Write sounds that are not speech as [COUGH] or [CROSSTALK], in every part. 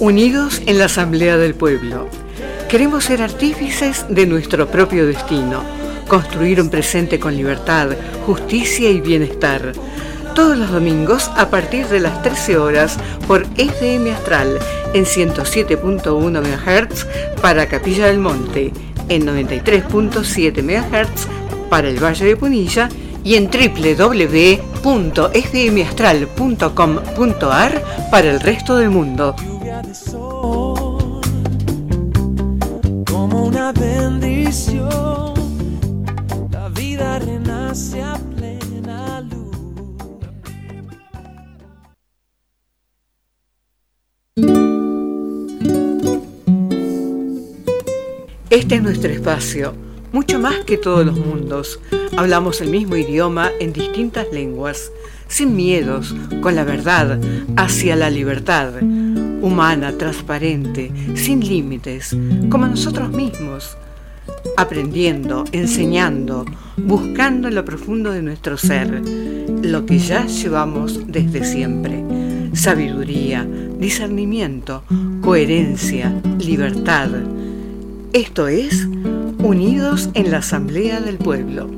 Unidos en la Asamblea del Pueblo. Queremos ser artífices de nuestro propio destino, construir un presente con libertad, justicia y bienestar. Todos los domingos a partir de las 13 horas por FM Astral en 107.1 MHz para Capilla del Monte, en 93.7 MHz para el Valle de Punilla y en www.fmastral.com.ar para el resto del mundo. Como una bendición, la vida renace a plena luz. Este es nuestro espacio, mucho más que todos los mundos. Hablamos el mismo idioma en distintas lenguas, sin miedos, con la verdad, hacia la libertad, humana, transparente, sin límites, como nosotros mismos, aprendiendo, enseñando, buscando en lo profundo de nuestro ser, lo que ya llevamos desde siempre. Sabiduría, discernimiento, coherencia, libertad. Esto es Unidos en la Asamblea del Pueblo.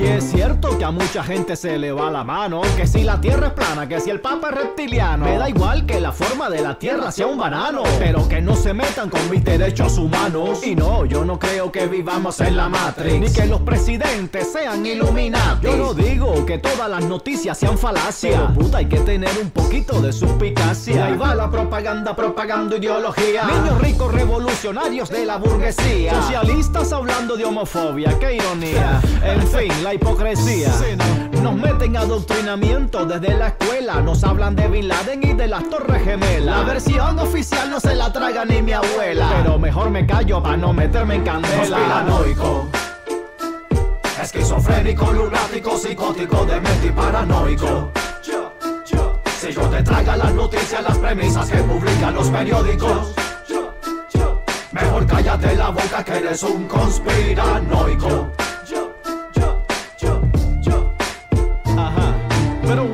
Y es cierto que a mucha gente se le va la mano, que si la tierra es plana, que si el papa es reptiliano. Me da igual que la forma de la tierra sea un banano, pero que no se metan con mis derechos humanos. Y no, yo no creo que vivamos en la Matrix, ni que los presidentes sean iluminados. Yo no digo que todas las noticias sean falacias, pero puta, hay que tener un poquito de suspicacia. Ahí va la propaganda propagando ideología. Niños ricos revolucionarios de la burguesía. Socialistas hablando de homofobia, qué ironía. En fin, la hipocresía. Nos meten adoctrinamiento desde la escuela. Nos hablan de Bin Laden y de las Torres Gemelas. La versión oficial no se la traga ni mi abuela. Pero mejor me callo para no meterme en candela. Conspiranoico. Esquizofrénico, lunático, psicótico, demente y paranoico. Si yo te traga las noticias, las premisas que publican los periódicos. Mejor cállate la boca que eres un conspiranoico. Pero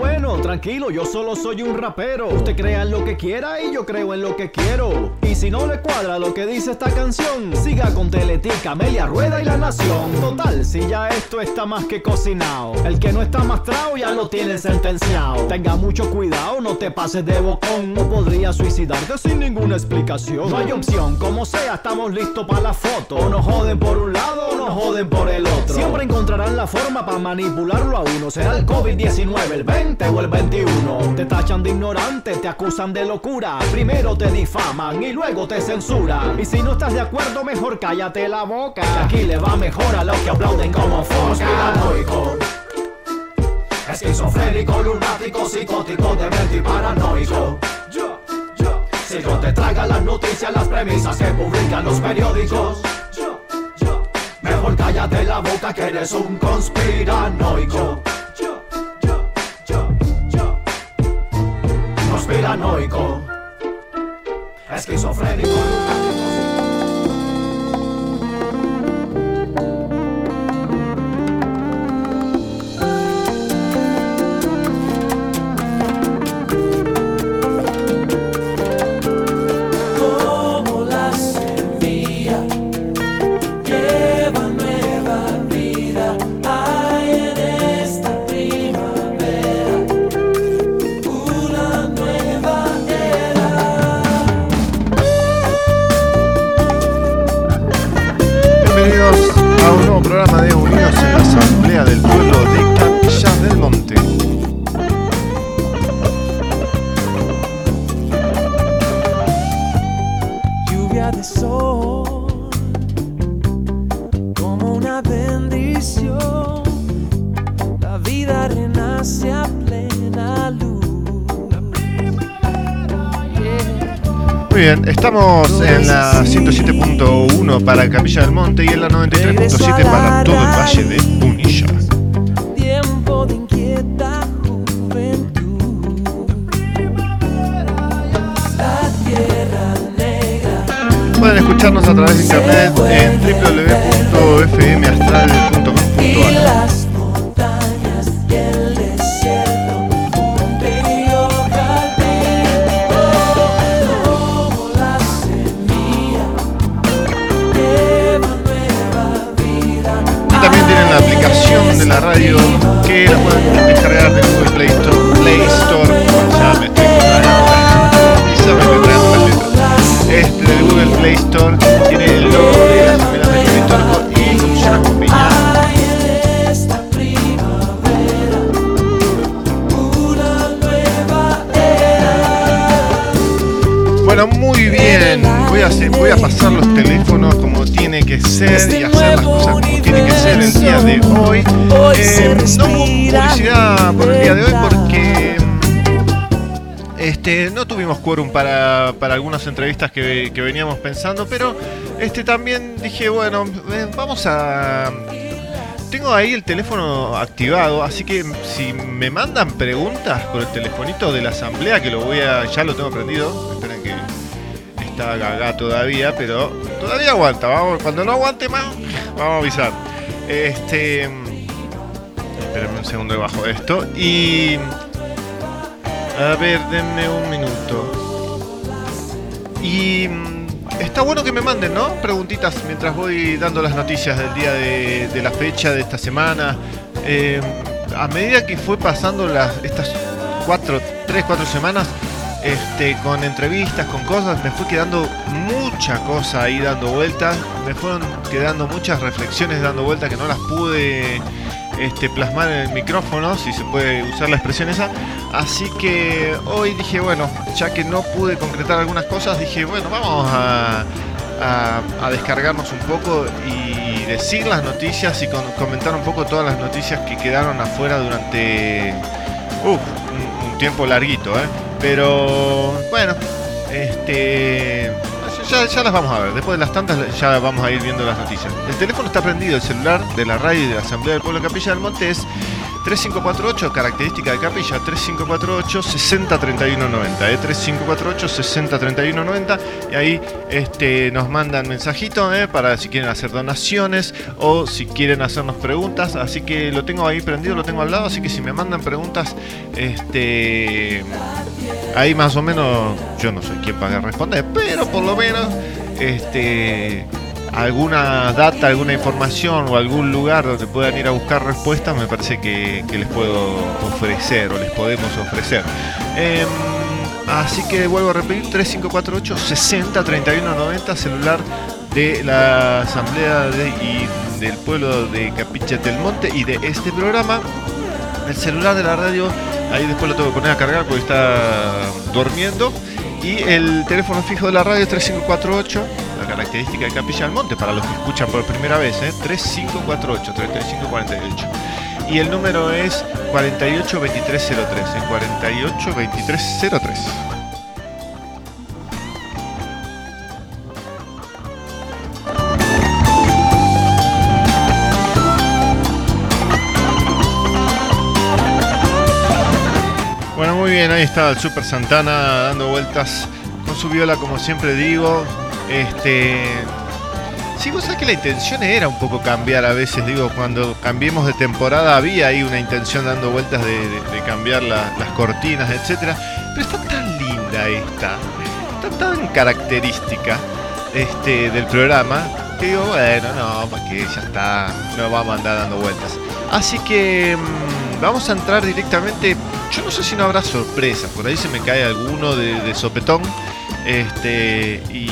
tranquilo, yo solo soy un rapero. Usted crea en lo que quiera y yo creo en lo que quiero. Y si no le cuadra lo que dice esta canción, siga con Teletica, Amelia Rueda y La Nación. Total, si ya esto está más que cocinado. El que no está mastrado ya lo tiene sentenciado. Tenga mucho cuidado, no te pases de bocón. No podría suicidarte sin ninguna explicación. No hay opción, como sea, estamos listos para la foto. O nos joden por un lado o nos joden por el otro. Siempre encontrarán la forma para manipularlo a uno. Será el COVID-19, el 20 o el 21. Te tachan de ignorante, te acusan de locura. Primero te difaman y luego te censuran. Y si no estás de acuerdo, mejor cállate la boca. Que aquí le va mejor a los que aplauden como. Conspiranoico. Esquizofrénico, lunático, psicótico, demente y paranoico. Si no te tragan las noticias, las premisas que publican los periódicos. Mejor cállate la boca que eres un conspiranoico. conspiranoico, esquizofrénico. Muy bien, estamos en la 107.1 para Capilla del Monte y en la 93.7 para todo el Valle de Punilla. tiempo de inquieta juventud la tierra negra Pueden escucharnos a través de internet en www.fmastral.com.ar. de la radio que la pueden descargar de Google Play Store. Play Store. Ya me estoy. Ya me estoy tragando las letras. Este de Google Play Store tiene el logo Bueno, muy bien. Voy a, hacer- voy a pasar los teléfonos como tiene que ser y hacer las cosas como tiene que ser el día de hoy. Eh, no hubo publicidad por el día de hoy porque este, no tuvimos quórum para, para algunas entrevistas que, que veníamos pensando, pero este, también dije, bueno, eh, vamos a... Tengo ahí el teléfono activado, así que si me mandan preguntas por el telefonito de la asamblea, que lo voy a... ya lo tengo prendido, está gaga todavía, pero todavía aguanta, vamos, cuando no aguante más, vamos a avisar. Este... Espérenme un segundo debajo de esto. Y... A ver, denme un minuto. Y está bueno que me manden, ¿no? Preguntitas mientras voy dando las noticias del día de, de la fecha de esta semana. Eh, a medida que fue pasando las, estas cuatro, tres, cuatro semanas, este, con entrevistas, con cosas, me fue quedando mucha cosa ahí dando vueltas. Me fueron quedando muchas reflexiones dando vueltas que no las pude este, plasmar en el micrófono, si se puede usar la expresión esa. Así que hoy dije, bueno, ya que no pude concretar algunas cosas, dije, bueno, vamos a, descargarnos un poco y decir las noticias y comentar un poco todas las noticias que quedaron afuera durante un, un tiempo larguito, ¿eh? Pero bueno, este ya, las vamos a ver. Después de las tantas ya vamos a ir viendo las noticias. El teléfono está prendido, el celular de la radio y de la Asamblea del Pueblo Capilla del Monte es 3548, característica de Capilla, 3548 603190, ¿eh? 3548 603190 y ahí este, nos mandan mensajitos ¿eh? para si quieren hacer donaciones o si quieren hacernos preguntas, así que lo tengo ahí prendido, lo tengo al lado, así que si me mandan preguntas, este, ahí más o menos yo no soy quien para responder, pero por lo menos este alguna data, alguna información o algún lugar donde puedan ir a buscar respuestas, me parece que, que les puedo ofrecer o les podemos ofrecer. Em, así que vuelvo a repetir, 3548 60 31 90, celular de la Asamblea y del pueblo de Capilla del Monte y de este programa. El celular de la radio, ahí después lo tengo que poner a cargar porque está durmiendo. Y el teléfono fijo de la radio es 3548, la característica de Capilla del Monte, para los que escuchan por primera vez, ¿eh? 3548 3548. Y el número es 482303, ¿eh? 482303. Bien, ahí está el Super Santana dando vueltas con su viola, como siempre digo. Este. Sí, vos sabés que la intención era un poco cambiar a veces, digo, cuando cambiemos de temporada había ahí una intención dando vueltas de, cambiar la- las cortinas, etcétera. Pero está tan linda esta, está tan característica este, del programa que digo, bueno, no, para que ya está, no vamos a andar dando vueltas. Así que mm, vamos a entrar directamente. Yo no sé si no habrá sorpresas, por ahí se me cae alguno de, de sopetón. Este, y,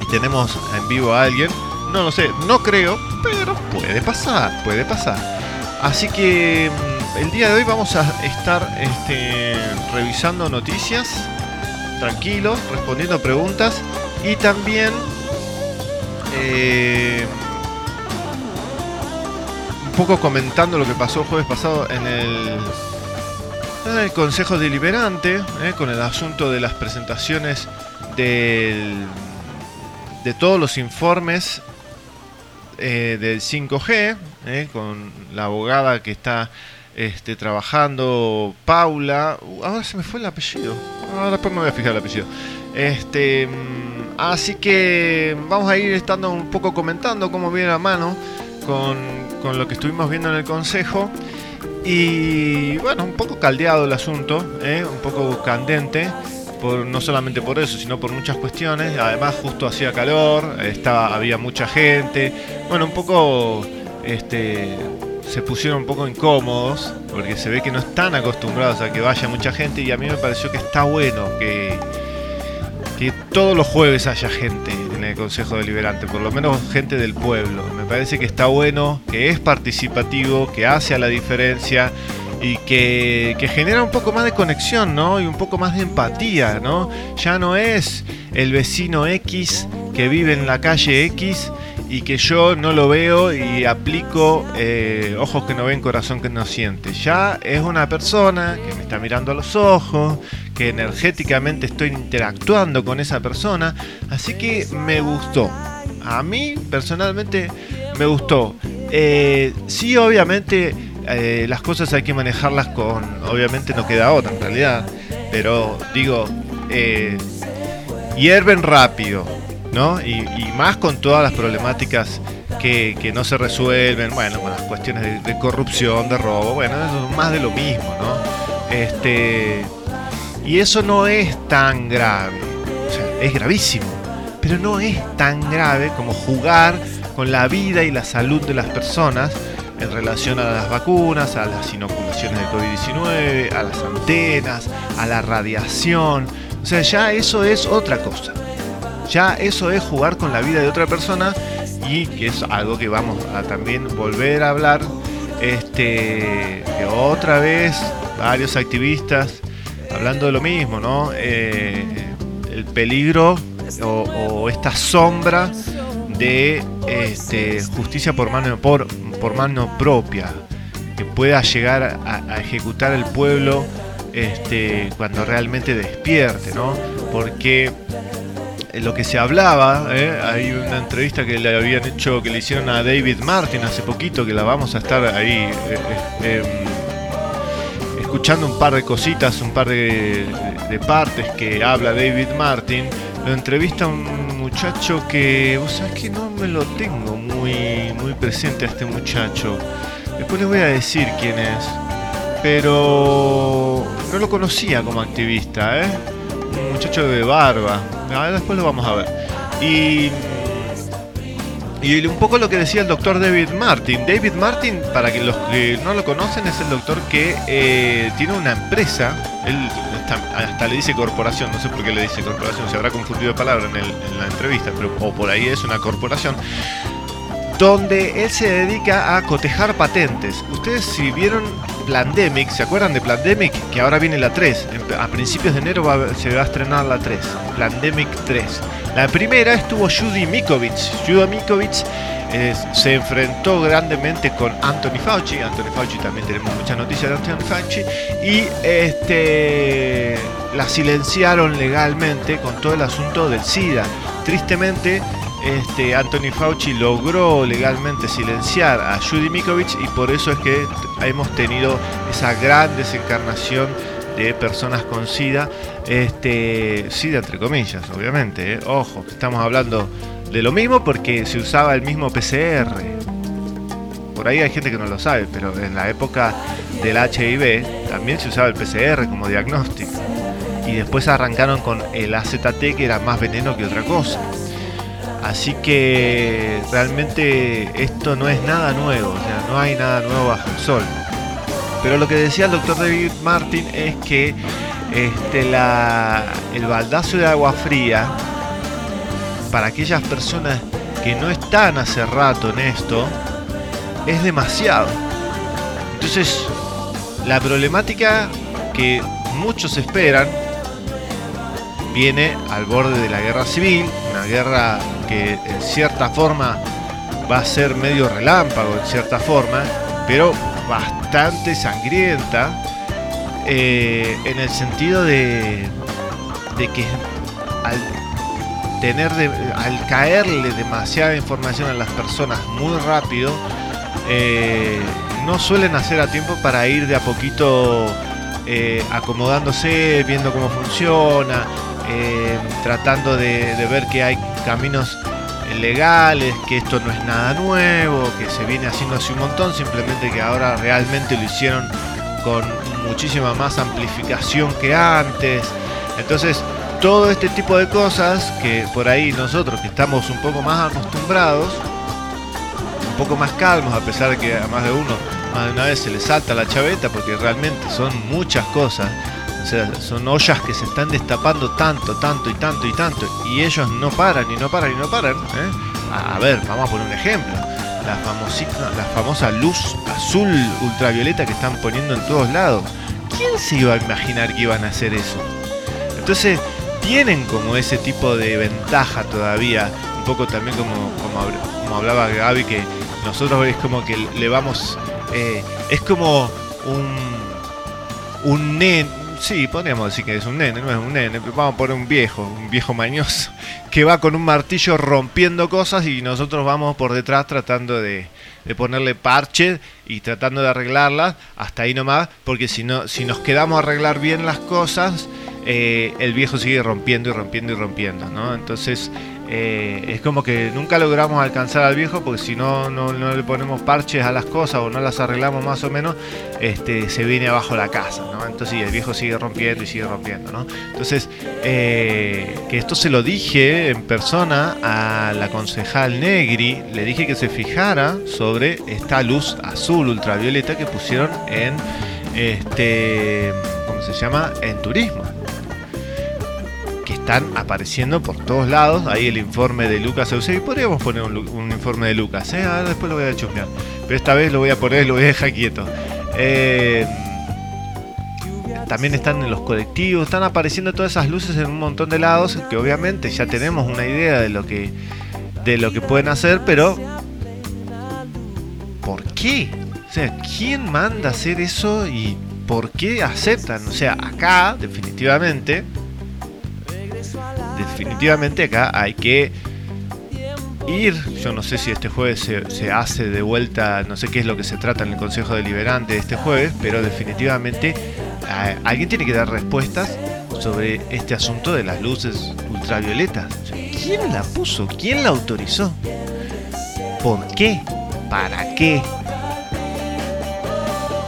y tenemos en vivo a alguien. No lo sé, no creo, pero puede pasar, puede pasar. Así que mm, el día de hoy vamos a estar este, revisando noticias, tranquilos, respondiendo preguntas y también eh, poco comentando lo que pasó el jueves pasado en el, Consejo Deliberante, eh, con el asunto de las presentaciones del- de todos los informes eh, del 5G, eh, con la abogada que está este, trabajando, Paula. Uh, ahora se me fue el apellido. Ahora después me voy a fijar el apellido. Este, mm, así que vamos a ir estando un poco comentando cómo viene la mano con, con lo que estuvimos viendo en el consejo. Y bueno, un poco caldeado el asunto, ¿eh? un poco candente, por, no solamente por eso, sino por muchas cuestiones. Además, justo hacía calor, estaba, había mucha gente. Bueno, un poco este, se pusieron un poco incómodos, porque se ve que no están acostumbrados a que vaya mucha gente. Y a mí me pareció que está bueno que, que todos los jueves haya gente en Consejo Deliberante, por lo menos gente del pueblo. Me parece que está bueno, que es participativo, que hace a la diferencia y que, que genera un poco más de conexión, ¿no? Y un poco más de empatía, ¿no? Ya no es el vecino X que vive en la calle X y que yo no lo veo y aplico eh, ojos que no ven, corazón que no siente. Ya es una persona que me está mirando a los ojos, que energéticamente estoy interactuando con esa persona, así que me gustó. A mí personalmente me gustó. Eh, sí, obviamente eh, las cosas hay que manejarlas con, obviamente no queda otra en realidad, pero digo, hierven rápido, ¿no? Y, más con todas las problemáticas que, no se resuelven, bueno, con las cuestiones de, corrupción, de robo, bueno, eso es más de lo mismo, ¿no? Este, y eso no es tan grave, o sea, es gravísimo, pero no es tan grave como jugar con la vida y la salud de las personas en relación a las vacunas, a las inoculaciones de COVID-19, a las antenas, a la radiación. O sea, ya eso es otra cosa. Ya eso es jugar con la vida de otra persona y que es algo que vamos a también volver a hablar. Este, otra vez varios activistas hablando de lo mismo, ¿no? Eh, el peligro o, o esta sombra de este, justicia por mano, por, por mano propia, que pueda llegar a, a ejecutar el pueblo este, cuando realmente despierte, ¿no? Porque lo que se hablaba, ¿eh? hay una entrevista que le habían hecho, que le hicieron a David Martin hace poquito, que la vamos a estar ahí eh, eh, em, escuchando un par de cositas, un par de, de partes que habla David Martin. Lo entrevista un muchacho que, vos sabés que no me lo tengo muy, muy presente a este muchacho. Después les voy a decir quién es. Pero no lo conocía como activista, ¿eh? Un muchacho de barba. Después lo vamos a ver. Y, y un poco lo que decía el doctor David Martin. David Martin, para que los que no lo conocen, es el doctor que eh, tiene una empresa. Él hasta, hasta le dice corporación, no sé por qué le dice corporación, se habrá confundido de palabra en, el- en la entrevista, pero o por ahí es una corporación donde él se dedica a cotejar patentes. Ustedes si vieron Plandemic, ¿se acuerdan de Plandemic? Que ahora viene la 3. En- A principios de enero va se va a estrenar la 3. Plandemic 3. La primera estuvo Judy Mikovic. Judy Mikovic eh, se enfrentó grandemente con Anthony Fauci. Anthony Fauci también tenemos muchas noticias de Anthony Fauci. Y este la silenciaron legalmente con todo el asunto del SIDA. Tristemente, este, Anthony Fauci logró legalmente silenciar a Judy Mikovich y por eso es que hemos tenido esa gran desencarnación de personas con SIDA, este, SIDA entre comillas, obviamente, ¿eh? ojo, estamos hablando de lo mismo porque se usaba el mismo PCR. Por ahí hay gente que no lo sabe, pero en la época del HIV también se usaba el PCR como diagnóstico. Y después arrancaron con el AZT que era más veneno que otra cosa. Así que realmente esto no es nada nuevo, no hay nada nuevo bajo el sol. Pero lo que decía el doctor David Martin es que este, el baldazo de agua fría para aquellas personas que no están hace rato en esto es demasiado. Entonces, la problemática que muchos esperan viene al borde de la guerra civil, una guerra que en cierta forma va a ser medio relámpago, en cierta forma, pero bastante sangrienta, eh, en el sentido de, de que al tener al caerle demasiada información a las personas muy rápido, eh, no suelen hacer a tiempo para ir de a poquito eh, acomodándose, viendo cómo funciona, eh, tratando de, ver que hay caminos legales, que esto no es nada nuevo, que se viene haciendo hace un montón, simplemente que ahora realmente lo hicieron con muchísima más amplificación que antes. Entonces, todo este tipo de cosas que por ahí nosotros que estamos un poco más acostumbrados, un poco más calmos, a pesar de que a más de uno, más de una vez se le salta la chaveta, porque realmente son muchas cosas. Sea, son ollas que se están destapando tanto, tanto y tanto y tanto. Y ellos no paran y no paran y no paran. ¿eh? A ver, vamos a poner un ejemplo. La, famosita, la famosa luz azul ultravioleta que están poniendo en todos lados. ¿Quién se iba a imaginar que iban a hacer eso? Entonces, tienen como ese tipo de ventaja todavía. Un poco también como, como hablaba Gaby, que nosotros es como que le vamos... eh, es como un, un nene, sí, podríamos decir que es un nene, no es un nene, pero vamos a poner un viejo, un viejo mañoso, que va con un martillo rompiendo cosas y nosotros vamos por detrás tratando de, de ponerle parche y tratando de arreglarlas, hasta ahí nomás, porque si, no, si nos quedamos a arreglar bien las cosas, eh, el viejo sigue rompiendo y rompiendo y rompiendo, ¿no? Entonces eh, es como que nunca logramos alcanzar al viejo porque si no, no, no le ponemos parches a las cosas o no las arreglamos más o menos, este, se viene abajo la casa, ¿no? Entonces y el viejo sigue rompiendo y sigue rompiendo, ¿no? Entonces, eh, que esto se lo dije en persona a la concejal Negri, le dije que se fijara sobre esta luz azul ultravioleta que pusieron en este, ¿cómo se llama? En turismo están apareciendo por todos lados. Ahí el informe de Lucas Eusebio. Podríamos poner un, informe de Lucas, ¿eh? Ahora después lo voy a chusmear. Pero esta vez lo voy a poner y lo voy a dejar quieto. Eh, también están en los colectivos, están apareciendo todas esas luces en un montón de lados que obviamente ya tenemos una idea de lo que de lo que pueden hacer, pero ¿por qué? O sea, ¿quién manda hacer eso y por qué aceptan? O sea, acá definitivamente definitivamente acá hay que ir. Yo no sé si este jueves se, hace de vuelta, no sé qué es lo que se trata en el Consejo Deliberante este jueves, pero definitivamente eh, alguien tiene que dar respuestas sobre este asunto de las luces ultravioletas. ¿Quién la puso? ¿Quién la autorizó? ¿Por qué? ¿Para qué?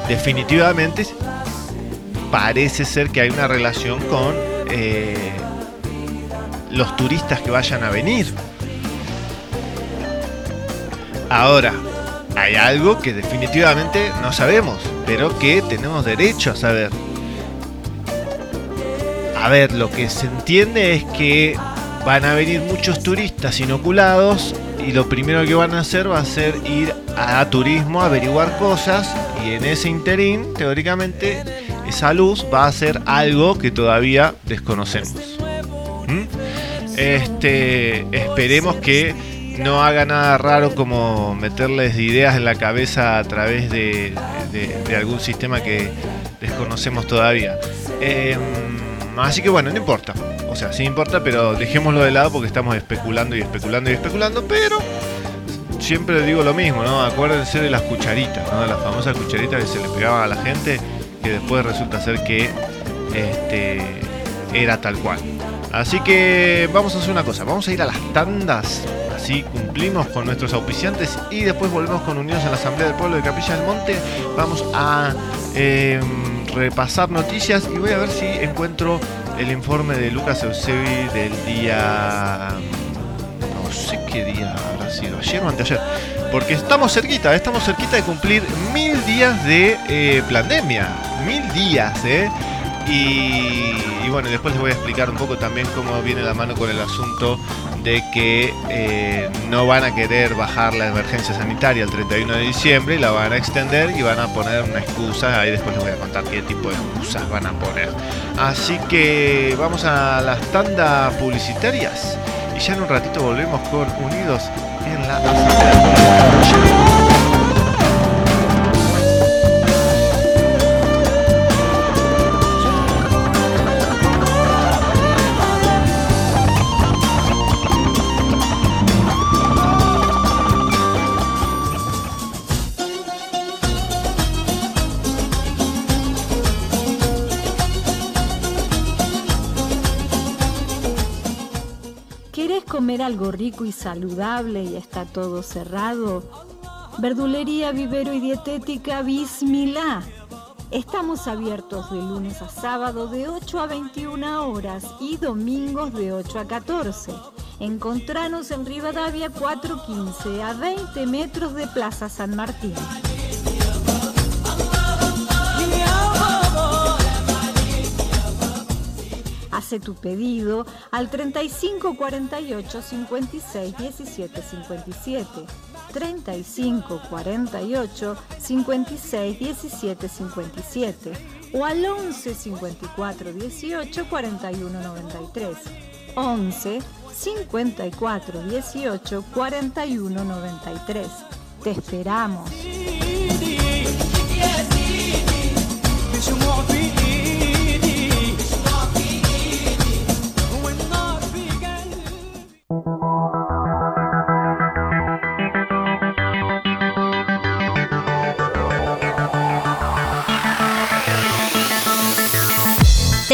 Definitivamente parece ser que hay una relación con eh, los turistas que vayan a venir. Ahora, hay algo que definitivamente no sabemos, pero que tenemos derecho a saber. A ver, lo que se entiende es que van a venir muchos turistas inoculados y lo primero que van a hacer va a ser ir a turismo a averiguar cosas y en ese interín, teóricamente, esa luz va a ser algo que todavía desconocemos. Este, esperemos que no haga nada raro como meterles ideas en la cabeza a través de, algún sistema que desconocemos todavía. Em, así que bueno, no importa. O sea, sí importa, pero dejémoslo de lado porque estamos especulando y especulando y especulando, pero siempre digo lo mismo, ¿no? Acuérdense de las cucharitas. De las famosas cucharitas que se le pegaban a la gente, que después resulta ser que este, era tal cual. Así que vamos a hacer una cosa, vamos a ir a las tandas, así cumplimos con nuestros auspiciantes y después volvemos con Unidos en la Asamblea del Pueblo de Capilla del Monte. Vamos a eh, repasar noticias y voy a ver si encuentro el informe de Lucas Eusebi del día... No sé qué día habrá sido, ayer o anteayer. Porque estamos cerquita, estamos cerquita de cumplir mil días de eh, pandemia. Mil días, ¿eh? Y, bueno, después les voy a explicar un poco también cómo viene la mano con el asunto de que eh, no van a querer bajar la emergencia sanitaria el 31 de diciembre y la van a extender y van a poner una excusa. Ahí después les voy a contar qué tipo de excusas van a poner. Así que vamos a las tandas publicitarias y ya en un ratito volvemos con Unidos en la Asamblea. Algo rico y saludable y está todo cerrado? Verdulería, vivero y dietética Bismilá. Estamos abiertos de lunes a sábado de 8 a 21 horas y domingos de 8 a 14. Encontranos en Rivadavia 415 a 20 metros de Plaza San Martín. Hace tu pedido al 35 48 56 17 57. 35 48 56 17 57 o al 11 54 18 41 93. 11 54 18 41 93. Te esperamos.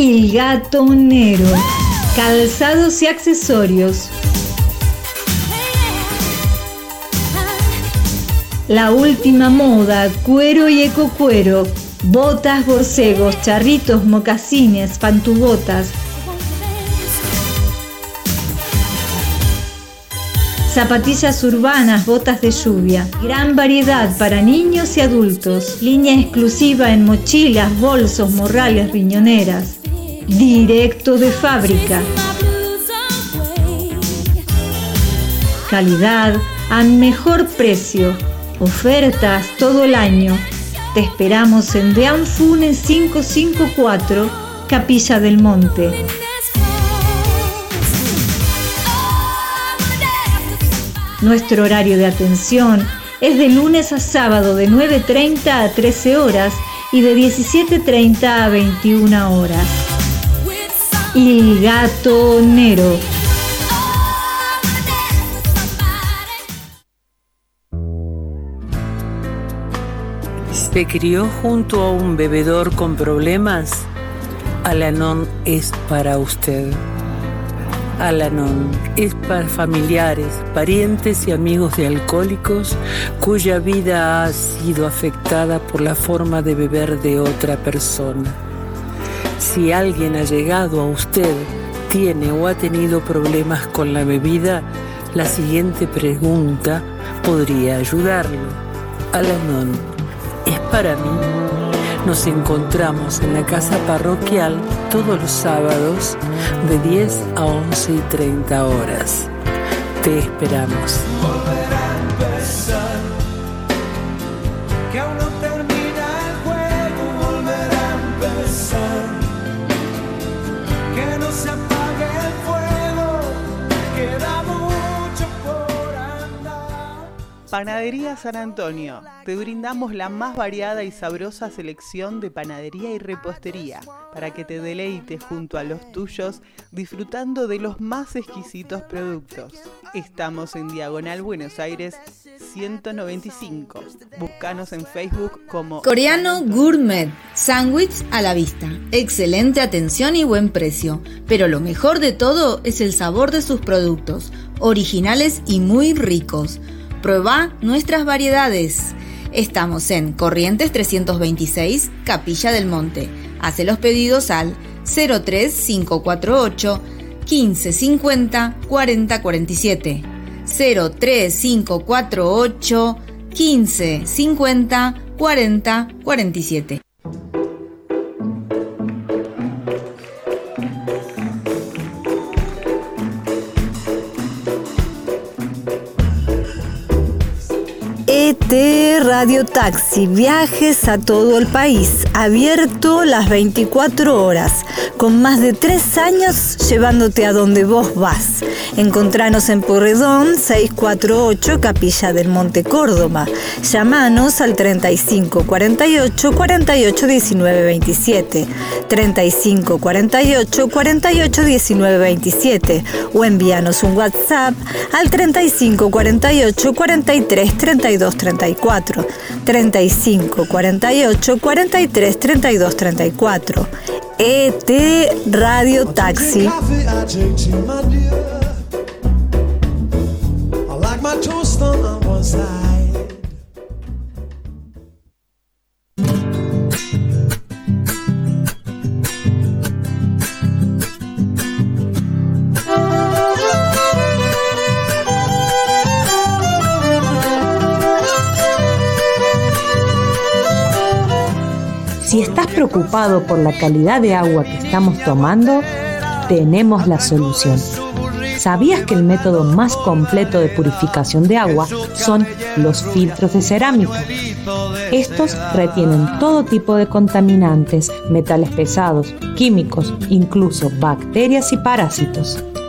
Il Gatonero. Calzados y accesorios. La última moda, cuero y ecocuero. Botas, borcegos, charritos, mocasines, pantubotas. Zapatillas urbanas, botas de lluvia. Gran variedad para niños y adultos. Línea exclusiva en mochilas, bolsos, morrales, riñoneras. Directo de fábrica. Calidad a mejor precio. Ofertas todo el año. Te esperamos en Dean Funes 554, Capilla del Monte. Nuestro horario de atención es de lunes a sábado de 9.30 a 13 horas y de 17.30 a 21 horas. Il Gatonero. ¿Se crió junto a un bebedor con problemas? Alanon es para usted. Alanon es para familiares, parientes y amigos de alcohólicos cuya vida ha sido afectada por la forma de beber de otra persona. Si alguien ha llegado a usted, tiene o ha tenido problemas con la bebida, la siguiente pregunta podría ayudarlo. Alanon, ¿es para mí? Nos encontramos en la casa parroquial todos los sábados de 10 a 11 y 30 horas. Te esperamos. Panadería San Antonio. Te brindamos la más variada y sabrosa selección de panadería y repostería para que te deleites junto a los tuyos disfrutando de los más exquisitos productos. Estamos en Diagonal Buenos Aires 195. Búscanos en Facebook como Coreano Gourmet, sándwich a la vista, excelente atención y buen precio, pero lo mejor de todo es el sabor de sus productos, originales y muy ricos. Prueba nuestras variedades. Estamos en Corrientes 326, Capilla del Monte. Hace los pedidos al 03548 1550 4047. 03548 1550 4047. Radio Taxi, viajes a todo el país, abierto las 24 horas, con más de tres años llevándote a donde vos vas. Encontranos en Porredón 648 Capilla del Monte Córdoba. Llamanos al 35 48 48 19 27, 35 48 48 19 27 o envíanos un WhatsApp al 35 48 43 32 34, 35 48 43 32 34. ET Radio Taxi. I like my toast on one side. Si estás preocupado por la calidad de agua que estamos tomando, tenemos la solución. ¿Sabías que el método más completo de purificación de agua son los filtros de cerámica? Estos retienen todo tipo de contaminantes, metales pesados, químicos, incluso bacterias y parásitos.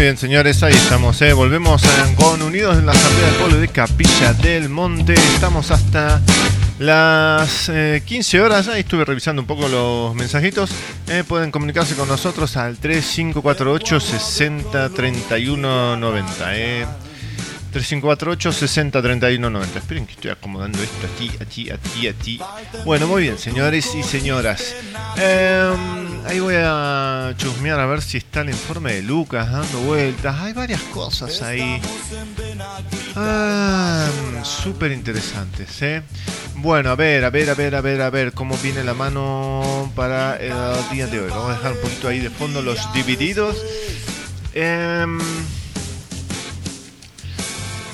Muy bien, señores, ahí estamos. ¿eh? Volvemos eh, con Unidos en la Asamblea del Pueblo de Capilla del Monte. Estamos hasta las eh, 15 horas. Ahí estuve revisando un poco los mensajitos. Eh, pueden comunicarse con nosotros al 3548 60 31 90. Eh. 3548 60 31 90. Esperen que estoy acomodando esto aquí, aquí, aquí, aquí. Bueno, muy bien, señores y señoras. Em, ahí voy a chusmear a ver si está el informe de Lucas dando vueltas. Hay varias cosas ahí. Ah, súper interesantes, ¿eh? Bueno, a ver, a ver, a ver, a ver, a ver cómo viene la mano para el día de hoy. Vamos a dejar un poquito ahí de fondo los divididos. Em,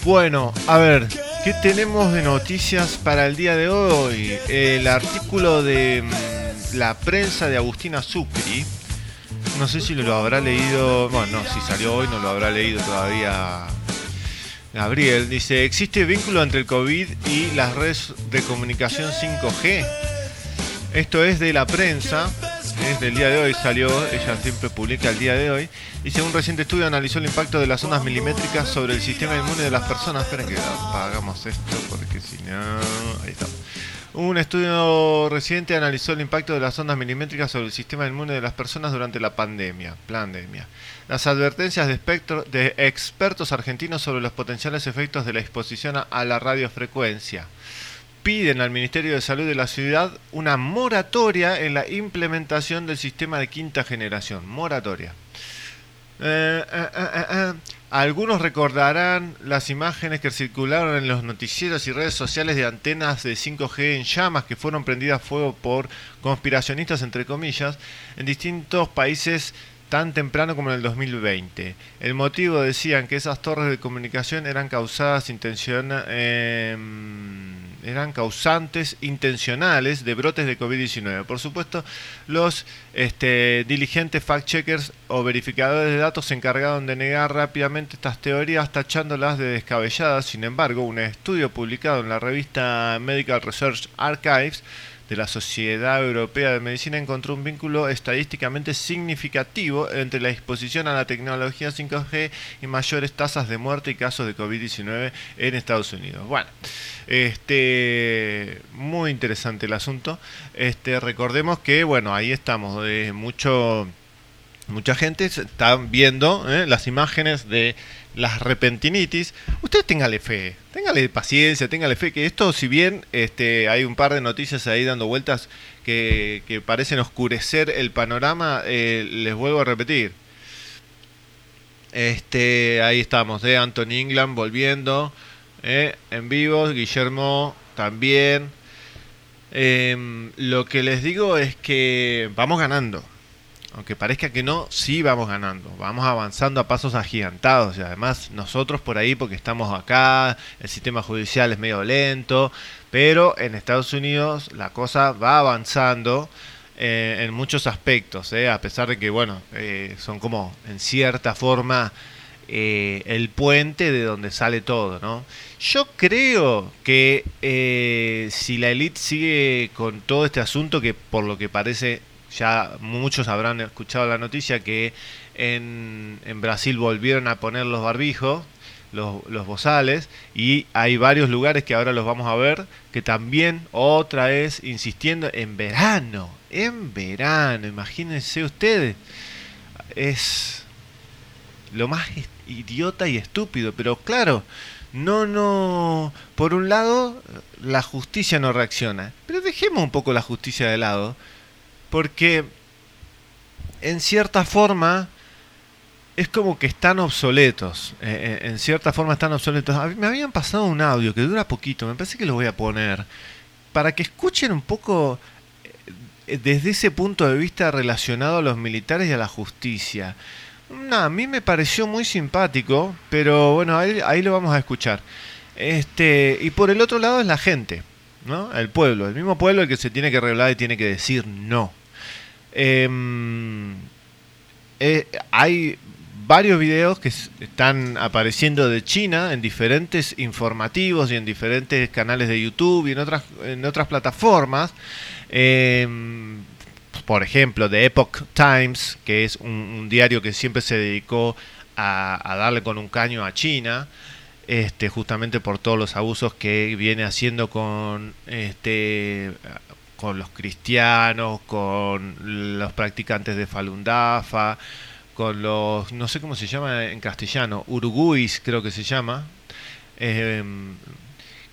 bueno, a ver, ¿qué tenemos de noticias para el día de hoy? El artículo de mm, la prensa de Agustina Sucri. No sé si lo habrá leído, bueno, no, si salió hoy no lo habrá leído todavía Gabriel. Dice, ¿existe vínculo entre el COVID y las redes de comunicación 5G? Esto es de la prensa, es del día de hoy, salió, ella siempre publica el día de hoy. Dice, un reciente estudio analizó el impacto de las ondas milimétricas sobre el sistema inmune de las personas. Esperen que apagamos esto porque si no... Ahí está. Un estudio reciente analizó el impacto de las ondas milimétricas sobre el sistema inmune de las personas durante la pandemia. Pandemia. Las advertencias de, espectro, de expertos argentinos sobre los potenciales efectos de la exposición a la radiofrecuencia piden al Ministerio de Salud de la ciudad una moratoria en la implementación del sistema de quinta generación. Moratoria. Eh, eh, eh, algunos recordarán las imágenes que circularon en los noticieros y redes sociales de antenas de 5G en llamas que fueron prendidas a fuego por conspiracionistas, entre comillas, en distintos países tan temprano como en el 2020. El motivo decían que esas torres de comunicación eran causadas intención, eran causantes intencionales de brotes de COVID-19. Por supuesto, los este, diligentes fact-checkers o verificadores de datos se encargaron de negar rápidamente estas teorías, tachándolas de descabelladas. Sin embargo, un estudio publicado en la revista Medical Research Archives de la Sociedad Europea de Medicina encontró un vínculo estadísticamente significativo entre la exposición a la tecnología 5G y mayores tasas de muerte y casos de COVID-19 en Estados Unidos. Bueno, este muy interesante el asunto. Este recordemos que bueno, ahí estamos, de mucho mucha gente está viendo ¿eh? las imágenes de las repentinitis, usted téngale fe, téngale paciencia, téngale fe, que esto si bien este, hay un par de noticias ahí dando vueltas que, parecen oscurecer el panorama, eh, les vuelvo a repetir. Este, ahí estamos, de Anthony England volviendo eh, en vivo, Guillermo también. Em, lo que les digo es que vamos ganando aunque parezca que no, sí vamos ganando, vamos avanzando a pasos agigantados y además nosotros por ahí porque estamos acá, el sistema judicial es medio lento, pero en Estados Unidos la cosa va avanzando eh, en muchos aspectos, eh, a pesar de que, bueno, eh, son como en cierta forma el puente de donde sale todo, ¿no? Yo creo que si la élite sigue con todo este asunto que por lo que parece ya muchos habrán escuchado la noticia que en, en Brasil volvieron a poner los barbijos, los, los bozales, y hay varios lugares que ahora los vamos a ver, que también otra vez insistiendo en verano, en verano, imagínense ustedes, es lo más idiota y estúpido, pero claro, no, no, por un lado la justicia no reacciona, pero dejemos un poco la justicia de lado porque en cierta forma es como que están obsoletos. Eh, eh, en cierta forma están obsoletos. me habían pasado un audio que dura poquito, me parece que lo voy a poner, para que escuchen un poco eh, desde ese punto de vista relacionado a los militares y a la justicia. a mí me pareció muy simpático, pero bueno, ahí, lo vamos a escuchar. Este, y por el otro lado es la gente. ¿no? El pueblo, el mismo pueblo el que se tiene que revelar y tiene que decir no. Em, eh, hay varios videos que están apareciendo de China en diferentes informativos y en diferentes canales de YouTube y en otras, en otras plataformas. Em, por ejemplo, The Epoch Times, que es un, diario que siempre se dedicó a darle con un caño a China este, justamente por todos los abusos que viene haciendo con este con los cristianos, con los practicantes de Falun Dafa, con los, no sé cómo se llama en castellano, Uruguis creo que se llama, em,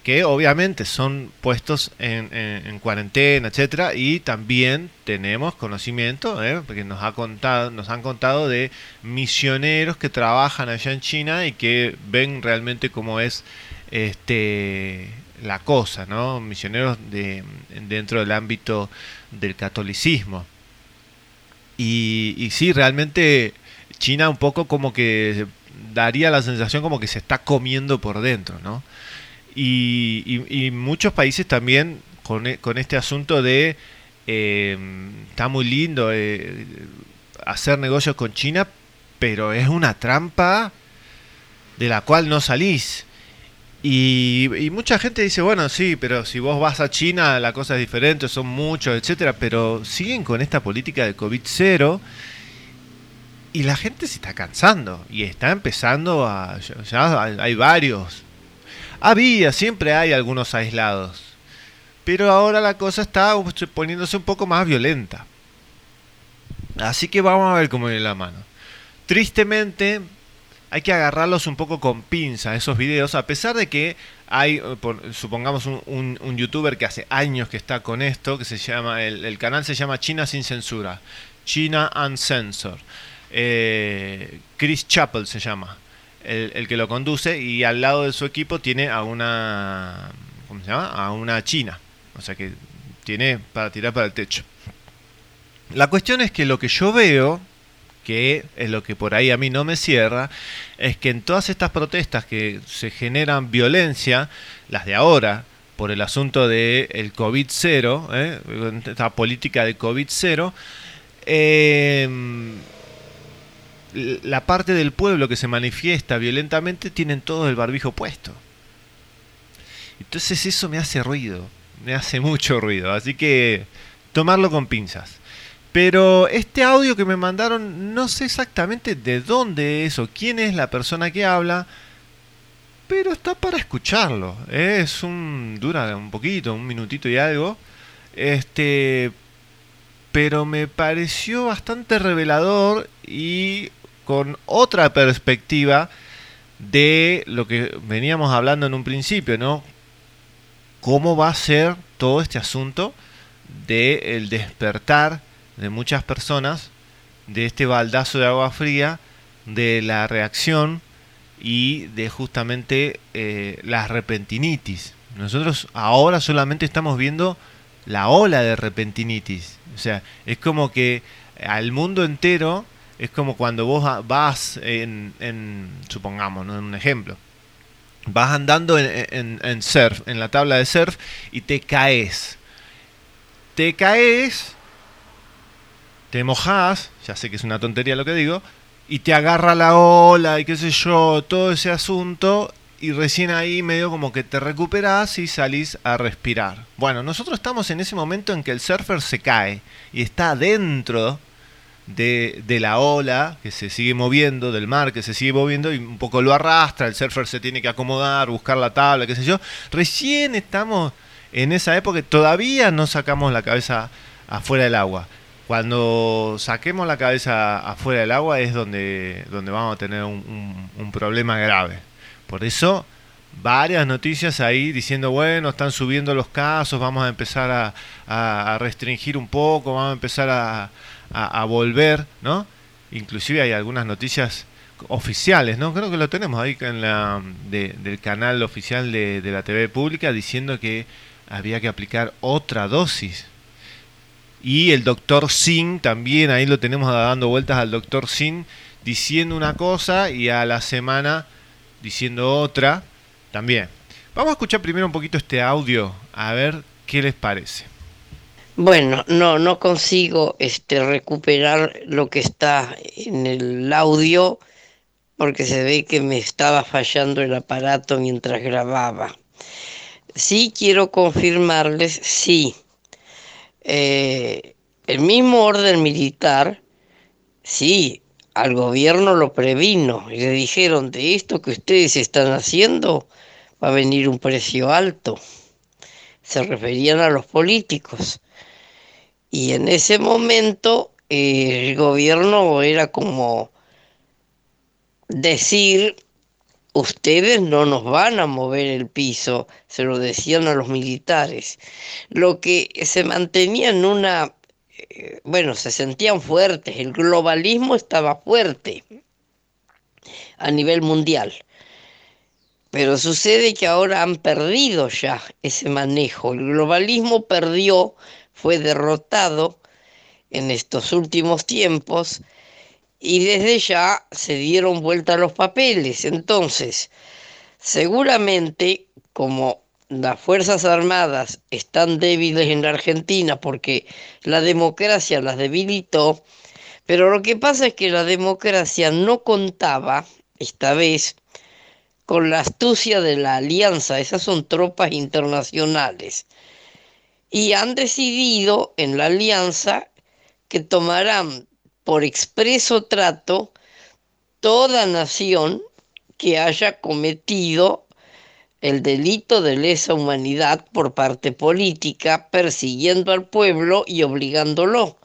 que obviamente son puestos en, cuarentena, etcétera, y también tenemos conocimiento, ¿eh? porque nos ha contado, nos han contado de misioneros que trabajan allá en China y que ven realmente cómo es este la cosa, ¿no? Misioneros de, dentro del ámbito del catolicismo. Y, y sí, realmente China un poco como que daría la sensación como que se está comiendo por dentro, ¿no? Y, muchos países también con, este asunto de eh, está muy lindo eh, hacer negocios con China, pero es una trampa de la cual no salís. Y, mucha gente dice, bueno, sí, pero si vos vas a China la cosa es diferente, son muchos, etcétera, pero siguen con esta política de COVID-0 y la gente se está cansando y está empezando a... Ya hay varios había, siempre hay algunos aislados. Pero ahora la cosa está poniéndose un poco más violenta. Así que vamos a ver cómo viene la mano. Tristemente, hay que agarrarlos un poco con pinza, esos videos, a pesar de que hay, eh, supongamos, un, youtuber que hace años que está con esto, que se llama, el, canal se llama China sin censura, China Uncensored. Eh, Chris Chappell se llama el, que lo conduce y al lado de su equipo tiene a una ¿cómo se llama? a una china o sea que tiene para tirar para el techo la cuestión es que lo que yo veo que es lo que por ahí a mí no me cierra, es que en todas estas protestas que se generan violencia, las de ahora, por el asunto del el COVID-0, ¿eh? esta política de COVID-0, eh, la parte del pueblo que se manifiesta violentamente tienen todo el barbijo puesto. Entonces eso me hace ruido, me hace mucho ruido, así que tomarlo con pinzas. Pero este audio que me mandaron, no sé exactamente de dónde es o quién es la persona que habla, pero está para escucharlo. Es un dura un poquito, un minutito y algo. Este, pero me pareció bastante revelador y con otra perspectiva de lo que veníamos hablando en un principio, ¿no? ¿Cómo va a ser todo este asunto del el despertar de muchas personas, de este baldazo de agua fría, de la reacción y de justamente eh, la repentinitis? Nosotros ahora solamente estamos viendo la ola de repentinitis. O sea, es como que al mundo entero es como cuando vos vas en, en supongamos, ¿no? un ejemplo, vas andando en, en, surf, en la tabla de surf, y te caes. Te caes, te mojas, ya sé que es una tontería lo que digo, y te agarra la ola y qué sé yo, todo ese asunto, y recién ahí medio como que te recuperas y salís a respirar. Bueno, nosotros estamos en ese momento en que el surfer se cae y está dentro de, de, la ola que se sigue moviendo, del mar que se sigue moviendo y un poco lo arrastra, el surfer se tiene que acomodar, buscar la tabla, qué sé yo. Recién estamos en esa época, todavía no sacamos la cabeza afuera del agua. Cuando saquemos la cabeza afuera del agua es donde, donde vamos a tener un, problema grave. Por eso, varias noticias ahí diciendo, bueno, están subiendo los casos, vamos a empezar a, a restringir un poco, vamos a empezar a, volver, ¿no? Inclusive hay algunas noticias oficiales, ¿no? Creo que lo tenemos ahí en la del canal oficial de, la TV pública diciendo que había que aplicar otra dosis. Y el doctor Sin también, ahí lo tenemos dando vueltas al doctor Sin diciendo una cosa y a la semana diciendo otra también. Vamos a escuchar primero un poquito este audio, a ver qué les parece. Bueno, no, no consigo este, recuperar lo que está en el audio porque se ve que me estaba fallando el aparato mientras grababa. Sí quiero confirmarles, sí, eh, el mismo orden militar, sí, al gobierno lo previno y le dijeron de esto que ustedes están haciendo va a venir un precio alto. Se referían a los políticos. Y en ese momento eh, el gobierno era como decir, ustedes no nos van a mover el piso, se lo decían a los militares. Lo que se mantenía en una, eh, bueno, se sentían fuertes, el globalismo estaba fuerte a nivel mundial. Pero sucede que ahora han perdido ya ese manejo. El globalismo perdió, fue derrotado en estos últimos tiempos y desde ya se dieron vuelta los papeles. Entonces, seguramente como las Fuerzas Armadas están débiles en la Argentina porque la democracia las debilitó, pero lo que pasa es que la democracia no contaba, esta vez, con la astucia de la alianza, esas son tropas internacionales, y han decidido en la alianza que tomarán por expreso trato toda nación que haya cometido el delito de lesa humanidad por parte política, persiguiendo al pueblo y obligándolo.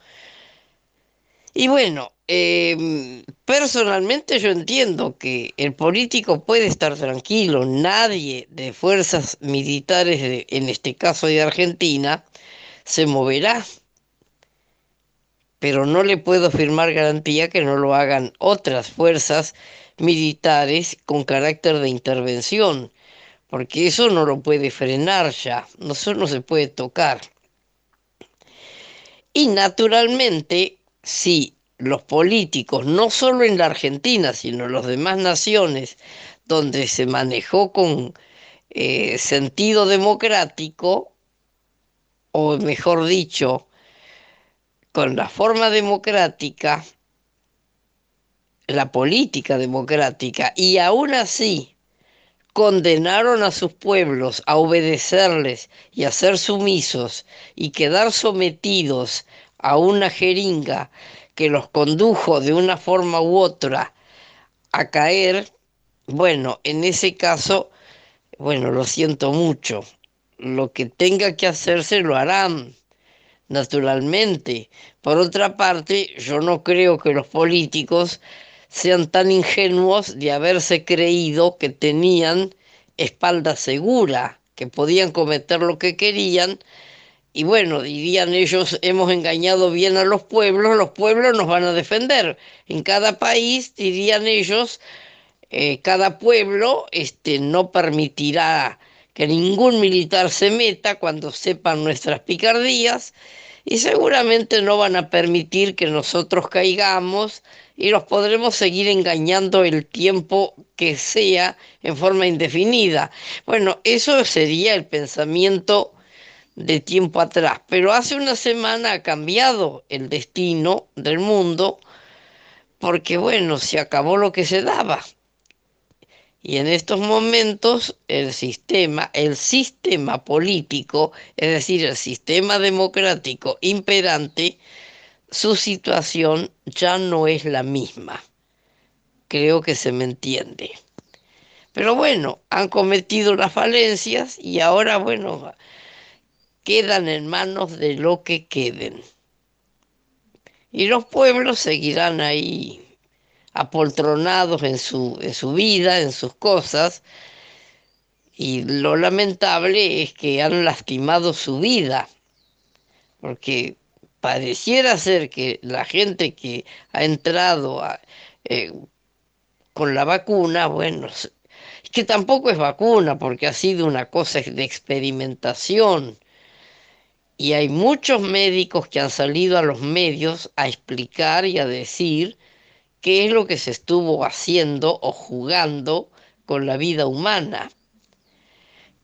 Y bueno, em, personalmente yo entiendo que el político puede estar tranquilo, nadie de fuerzas militares, en este caso de Argentina, se moverá pero no le puedo firmar garantía que no lo hagan otras fuerzas militares con carácter de intervención, porque eso no lo puede frenar ya, eso no se puede tocar. Y naturalmente, si los políticos, no solo en la Argentina, sino en las demás naciones donde se manejó con eh, sentido democrático, o mejor dicho, con la forma democrática, la política democrática, y aún así condenaron a sus pueblos a obedecerles y a ser sumisos y quedar sometidos a una jeringa que los condujo de una forma u otra a caer, bueno, en ese caso, bueno, lo siento mucho, lo que tenga que hacerse lo harán naturalmente. Por otra parte, yo no creo que los políticos sean tan ingenuos de haberse creído que tenían espalda segura, que podían cometer lo que querían. Y bueno, dirían ellos, hemos engañado bien a los pueblos, los pueblos nos van a defender. En cada país, dirían ellos, eh, cada pueblo este, no permitirá que ningún militar se meta cuando sepan nuestras picardías y seguramente no van a permitir que nosotros caigamos y los podremos seguir engañando el tiempo que sea en forma indefinida. Bueno, eso sería el pensamiento de tiempo atrás, pero hace una semana ha cambiado el destino del mundo porque bueno, se acabó lo que se daba. Y en estos momentos el sistema, el sistema político, es decir, el sistema democrático imperante, su situación ya no es la misma. Creo que se me entiende. Pero bueno, han cometido las falencias y ahora, bueno, quedan en manos de lo que queden. Y los pueblos seguirán ahí apoltronados en su, en su vida, en sus cosas, y lo lamentable es que han lastimado su vida, porque pareciera ser que la gente que ha entrado eh, con la vacuna, bueno, que tampoco es vacuna, porque ha sido una cosa de experimentación. Y hay muchos médicos que han salido a los medios a explicar y a decir qué es lo que se estuvo haciendo o jugando con la vida humana.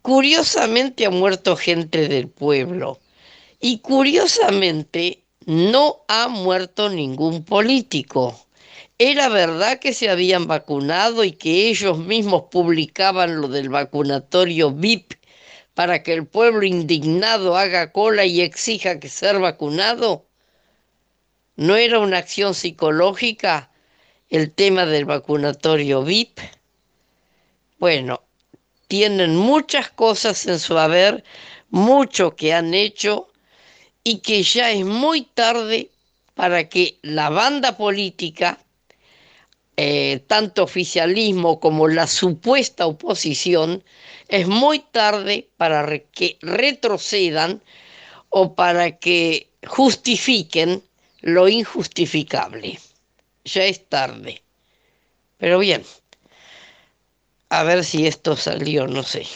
Curiosamente ha muerto gente del pueblo y curiosamente no ha muerto ningún político. Era verdad que se habían vacunado y que ellos mismos publicaban lo del vacunatorio VIP para que el pueblo indignado haga cola y exija que ser vacunado. ¿No era una acción psicológica el tema del vacunatorio VIP. Bueno, tienen muchas cosas en su haber, mucho que han hecho y que ya es muy tarde para que la banda política eh, tanto oficialismo como la supuesta oposición, es muy tarde para que retrocedan o para que justifiquen lo injustificable. Ya es tarde. Pero bien, a ver si esto salió, no sé.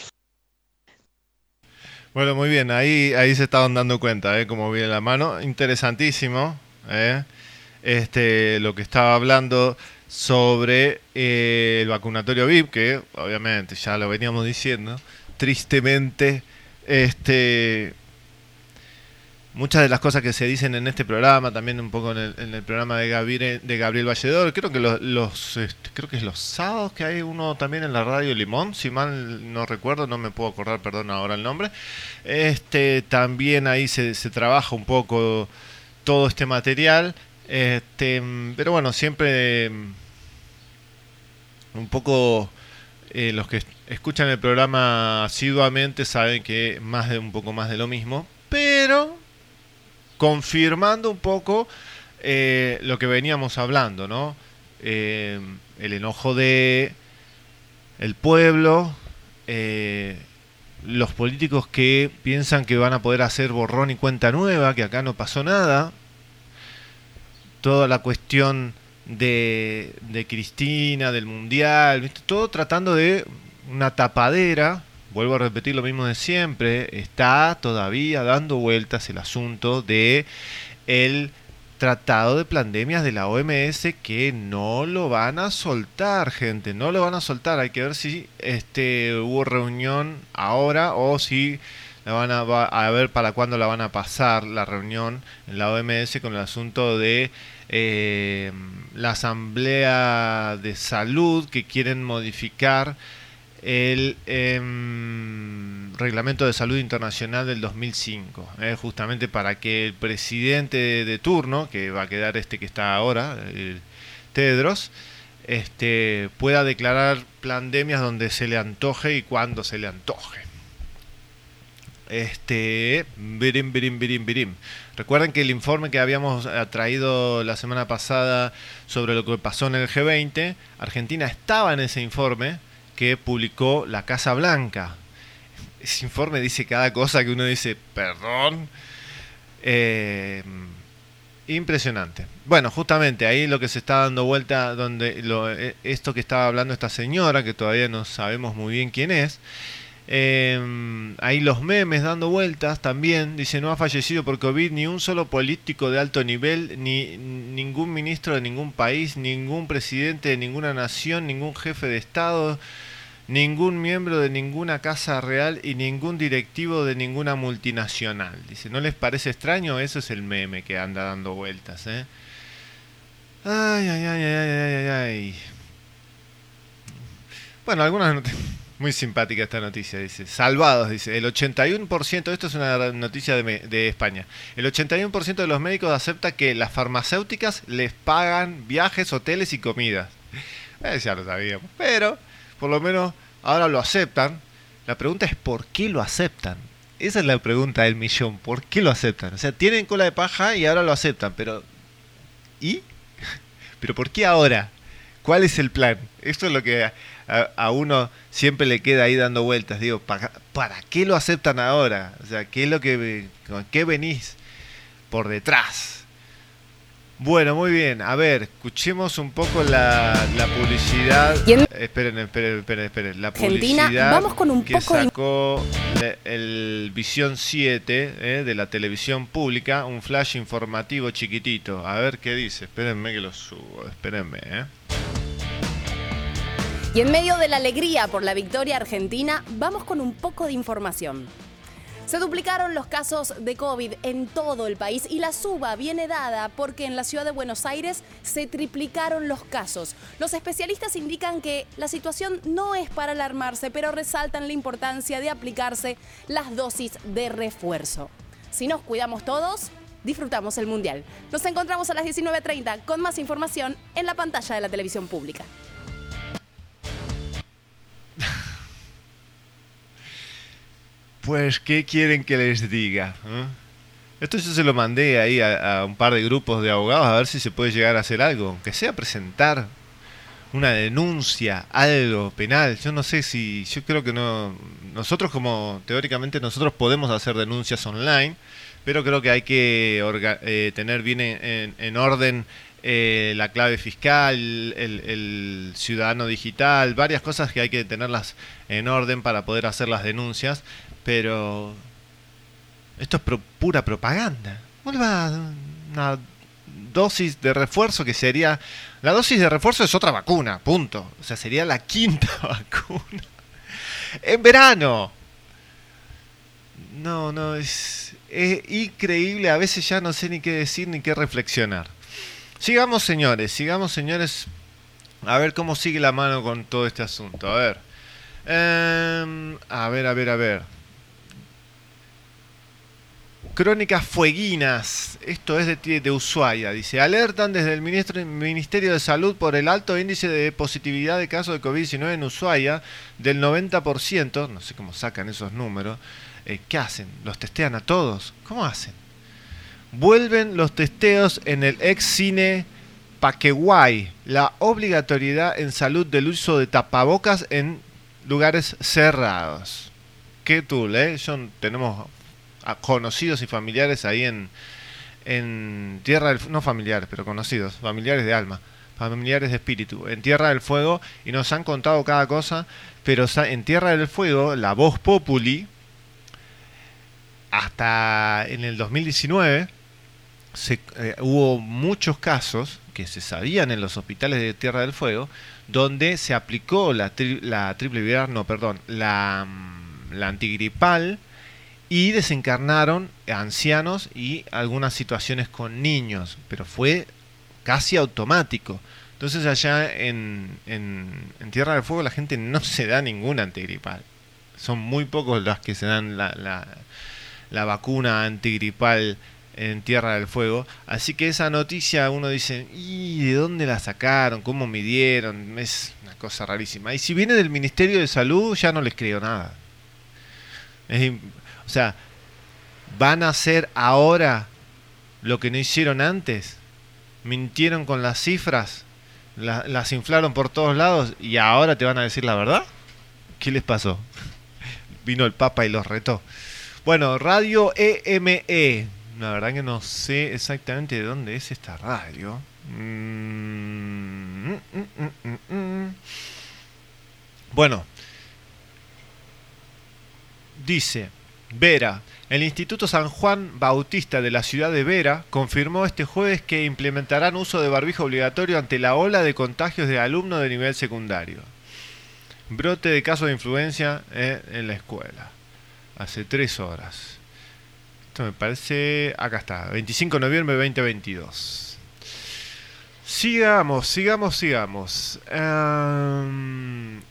Bueno, muy bien, ahí, ahí se estaban dando cuenta, ¿eh? Como viene la mano. Interesantísimo, ¿eh? Este, lo que estaba hablando sobre eh, el vacunatorio VIP, que obviamente ya lo veníamos diciendo, tristemente, este, muchas de las cosas que se dicen en este programa, también un poco en el, programa de Gabriel, de Gabriel Valledor, creo que los, este, creo que es los sábados que hay uno también en la radio Limón, si mal no recuerdo, no me puedo acordar, perdón ahora el nombre. Este también ahí se, se trabaja un poco todo este material. Este, pero bueno, siempre un poco eh, los que escuchan el programa asiduamente saben que más de un poco más de lo mismo, pero confirmando un poco eh, lo que veníamos hablando, ¿no? Eh, el enojo de el pueblo, los políticos que piensan que van a poder hacer borrón y cuenta nueva, que acá no pasó nada, toda la cuestión de, de Cristina, del Mundial, todo tratando de una tapadera, vuelvo a repetir lo mismo de siempre, está todavía dando vueltas el asunto de el tratado de pandemias de la OMS que no lo van a soltar, gente, no lo van a soltar. Hay que ver si este hubo reunión ahora o si la van a, a ver para cuándo la van a pasar la reunión en la OMS con el asunto de eh, la Asamblea de Salud que quieren modificar el em, Reglamento de Salud Internacional del 2005, eh, justamente para que el presidente de, turno, que va a quedar este que está ahora, Tedros, este, pueda declarar pandemias donde se le antoje y cuando se le antoje. Este, birim, birim, birim, birim. Recuerden que el informe que habíamos traído la semana pasada sobre lo que pasó en el G20, Argentina estaba en ese informe que publicó la Casa Blanca. Ese informe dice cada cosa que uno dice, perdón. Eh, impresionante. Bueno, justamente ahí lo que se está dando vuelta, donde lo, eh, esto que estaba hablando esta señora, que todavía no sabemos muy bien quién es, eh, ahí los memes dando vueltas también. Dice, no ha fallecido por COVID ni un solo político de alto nivel, ni ningún ministro de ningún país, ningún presidente de ninguna nación, ningún jefe de Estado, ningún miembro de ninguna casa real y ningún directivo de ninguna multinacional. Dice, ¿no les parece extraño? Eso es el meme que anda dando vueltas. ¿eh? Ay, ay, ay, ay, ay, ay, ay. Bueno, algunas no [LAUGHS] muy simpática esta noticia, dice. Salvados, dice. El 81%, esto es una noticia de, España, el 81% de los médicos acepta que las farmacéuticas les pagan viajes, hoteles y comidas. [LAUGHS] Ya lo sabíamos, pero por lo menos ahora lo aceptan. La pregunta es ¿por qué lo aceptan? Esa es la pregunta del millón. ¿Por qué lo aceptan? O sea, tienen cola de paja y ahora lo aceptan, pero... ¿Y? [LAUGHS] ¿Pero por qué ahora? ¿Cuál es el plan? Esto es lo que a, uno siempre le queda ahí dando vueltas. Digo, ¿para, ¿para qué lo aceptan ahora? O sea, ¿qué es lo que, con qué venís por detrás? Bueno, muy bien. A ver, escuchemos un poco la, publicidad. Esperen, esperen, esperen, esperen. La publicidad vamos con un que poco sacó el Visión 7 eh, de la televisión pública, un flash informativo chiquitito. A ver qué dice. Espérenme que lo subo. Espérenme, ¿eh? Y en medio de la alegría por la victoria argentina, vamos con un poco de información. Se duplicaron los casos de COVID en todo el país y la suba viene dada porque en la ciudad de Buenos Aires se triplicaron los casos. Los especialistas indican que la situación no es para alarmarse, pero resaltan la importancia de aplicarse las dosis de refuerzo. Si nos cuidamos todos, disfrutamos el Mundial. Nos encontramos a las 19.30 con más información en la pantalla de la televisión pública. [LAUGHS] Pues, ¿qué quieren que les diga? ¿Eh? Esto yo se lo mandé ahí a, un par de grupos de abogados a ver si se puede llegar a hacer algo, aunque sea presentar una denuncia, algo penal. Yo no sé si, yo creo que no, nosotros como teóricamente nosotros podemos hacer denuncias online, pero creo que hay que eh, tener bien en, orden eh, la clave fiscal, el, ciudadano digital, varias cosas que hay que tenerlas en orden para poder hacer las denuncias, pero esto es pura propaganda. Vuelva una dosis de refuerzo que sería... La dosis de refuerzo es otra vacuna, punto. O sea, sería la quinta [LAUGHS] vacuna. En verano. No, no, es, es increíble. A veces ya no sé ni qué decir ni qué reflexionar. Sigamos, señores, sigamos, señores. A ver cómo sigue la mano con todo este asunto. A ver. Em, a ver, a ver, a ver. Crónicas fueguinas, esto es de, de Ushuaia, dice, alertan desde el Ministerio de Salud por el alto índice de positividad de casos de COVID-19 en Ushuaia del 90%, no sé cómo sacan esos números, eh, ¿qué hacen? ¿Los testean a todos? ¿Cómo hacen? Vuelven los testeos en el ex cine Paqueguay, la obligatoriedad en salud del uso de tapabocas en lugares cerrados. ¿Qué tú, eh? tenemos conocidos y familiares ahí en, en Tierra del no familiares, pero conocidos, familiares de alma, familiares de espíritu, en Tierra del Fuego, y nos han contado cada cosa, pero en Tierra del Fuego, la voz populi, hasta en el 2019, se, eh, hubo muchos casos que se sabían en los hospitales de Tierra del Fuego, donde se aplicó la, la triple viral, no, perdón, la, mm, la antigripal, y desencarnaron ancianos y algunas situaciones con niños, pero fue casi automático. Entonces allá en, en, Tierra del Fuego la gente no se da ninguna antigripal. Son muy pocos los que se dan la, la, la vacuna antigripal en Tierra del Fuego. Así que esa noticia uno dice, ¿y de dónde la sacaron? ¿Cómo midieron? Es una cosa rarísima. Y si viene del Ministerio de Salud ya no les creo nada. Es, o sea, ¿van a hacer ahora lo que no hicieron antes? ¿Mintieron con las cifras? ¿Las inflaron por todos lados y ahora te van a decir la verdad? ¿Qué les pasó? [LAUGHS] Vino el Papa y los retó. Bueno, Radio EME. E. La verdad que no sé exactamente de dónde es esta radio. Mm, mm, mm, bueno, dice, Vera. El Instituto San Juan Bautista de la ciudad de Vera confirmó este jueves que implementarán uso de barbijo obligatorio ante la ola de contagios de alumnos de nivel secundario. Brote de casos de influencia eh, en la escuela. Hace tres horas. Esto me parece... Acá está. 25 de noviembre de 2022. Sigamos, sigamos, sigamos.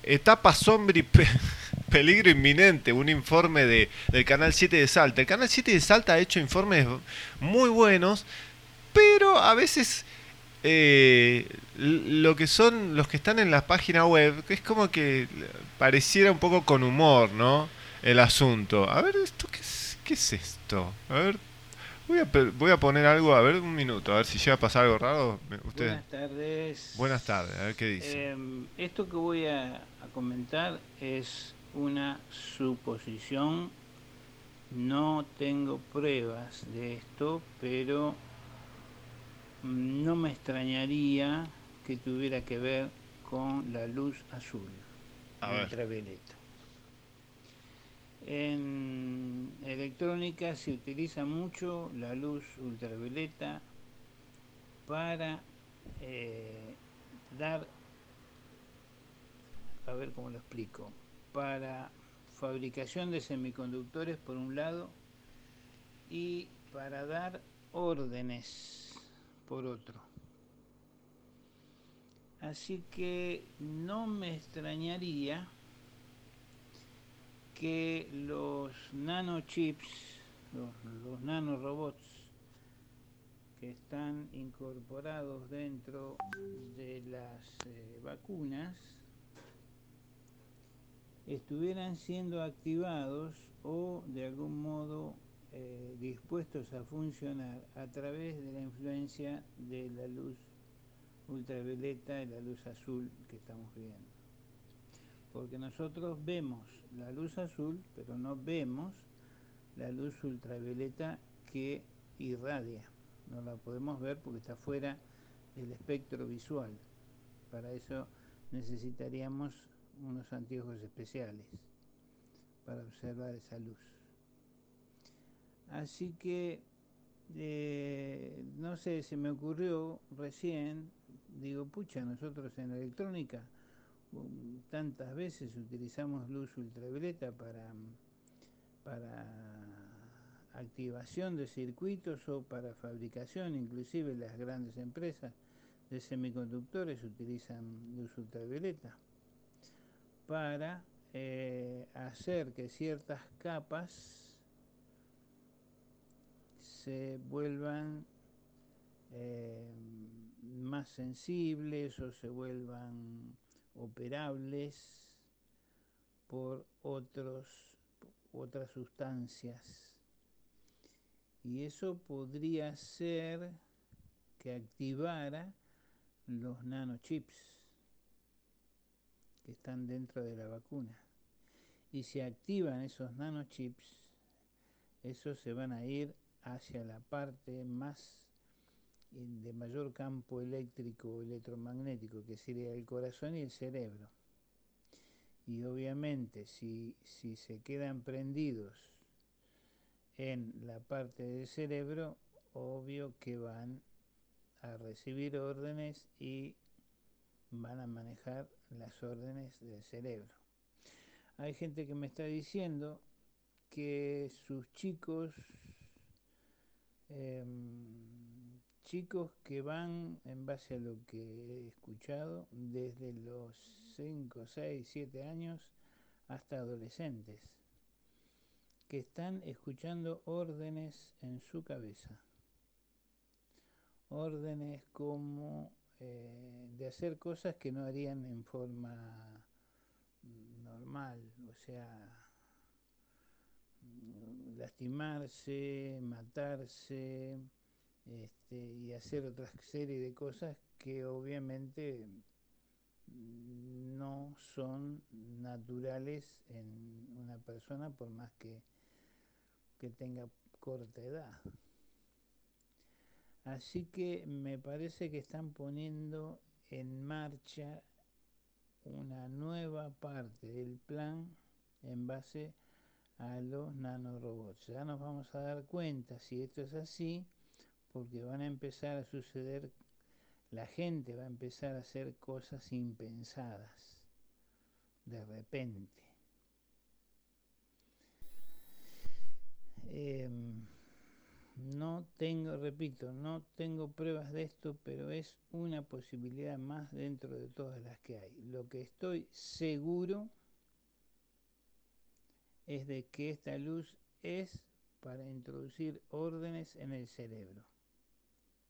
etapa sombra [LAUGHS] peligro inminente, un informe de, del Canal 7 de Salta. El Canal 7 de Salta ha hecho informes muy buenos, pero a veces eh, lo que son los que están en la página web, es como que pareciera un poco con humor, ¿no? El asunto. A ver, ¿esto qué es, qué es esto? A ver, voy a, voy a poner algo, a ver, un minuto, a ver si llega a pasar algo raro. Buenas tardes. Buenas tardes, a ver qué dice. Em, esto que voy a comentar es una suposición. No tengo pruebas de esto, pero no me extrañaría que tuviera que ver con la luz azul, ultravioleta. En electrónica se utiliza mucho la luz ultravioleta para eh, dar, a ver cómo lo explico, para fabricación de semiconductores por un lado y para dar órdenes por otro. Así que no me extrañaría que los nanochips, los, los nanorobots que están incorporados dentro de las eh, vacunas, estuvieran siendo activados o de algún modo eh, dispuestos a funcionar a través de la influencia de la luz ultravioleta y la luz azul que estamos viendo. Porque nosotros vemos la luz azul, pero no vemos la luz ultravioleta que irradia. No la podemos ver porque está fuera del espectro visual. Para eso necesitaríamos unos anteojos especiales para observar esa luz. Así que, eh, no sé, se me ocurrió recién, digo, pucha, nosotros en electrónica um, tantas veces utilizamos luz ultravioleta para, para activación de circuitos o para fabricación, inclusive las grandes empresas de semiconductores utilizan luz ultravioleta para eh, hacer que ciertas capas se vuelvan eh, más sensibles o se vuelvan operables por otros, otras sustancias. Y eso podría ser que activara los nanochips están dentro de la vacuna. Y si activan esos nanochips, esos se van a ir hacia la parte más de mayor campo eléctrico o electromagnético, que sería el corazón y el cerebro. Y obviamente si, si se quedan prendidos en la parte del cerebro, obvio que van a recibir órdenes y van a manejar las órdenes del cerebro. Hay gente que me está diciendo que sus chicos Em, chicos que van, en base a lo que he escuchado, desde los 5, 6, 7 años hasta adolescentes, que están escuchando órdenes en su cabeza. Órdenes como eh, de hacer cosas que no harían en forma normal, o sea, lastimarse, matarse este, y hacer otra serie de cosas que obviamente no son naturales en una persona por más que, que tenga corta edad. Así que me parece que están poniendo en marcha una nueva parte del plan en base a los nanorobots. Ya nos vamos a dar cuenta si esto es así, porque van a empezar a suceder, la gente va a empezar a hacer cosas impensadas, de repente. Em, no tengo, repito, no tengo pruebas de esto, pero es una posibilidad más dentro de todas las que hay. Lo que estoy seguro es de que esta luz es para introducir órdenes en el cerebro,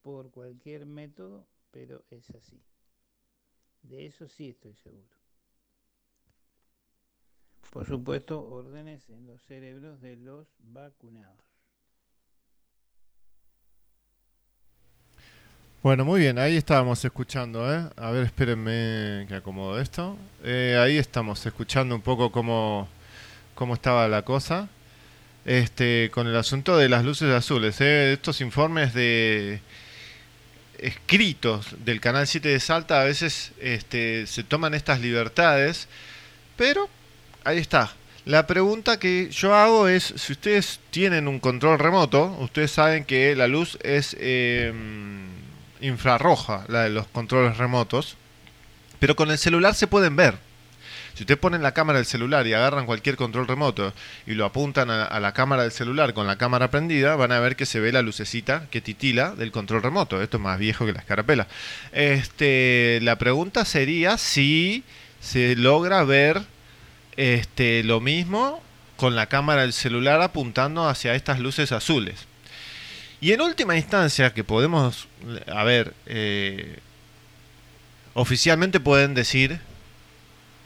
por cualquier método, pero es así. De eso sí estoy seguro. Por supuesto, órdenes en los cerebros de los vacunados. Bueno, muy bien, ahí estábamos escuchando, ¿eh? A ver, espérenme que acomodo esto. Eh, ahí estamos escuchando un poco cómo cómo estaba la cosa. Este, con el asunto de las luces azules, ¿eh? estos informes de escritos del Canal 7 de Salta a veces este, se toman estas libertades, pero ahí está. La pregunta que yo hago es, si ustedes tienen un control remoto, ustedes saben que la luz es em, infrarroja, la de los controles remotos, pero con el celular se pueden ver. Si ustedes ponen la cámara del celular y agarran cualquier control remoto y lo apuntan a, la cámara del celular con la cámara prendida, van a ver que se ve la lucecita que titila del control remoto. Esto es más viejo que la escarapela. Este, la pregunta sería si se logra ver este, lo mismo con la cámara del celular apuntando hacia estas luces azules. Y en última instancia, que podemos, a ver, eh, oficialmente pueden decir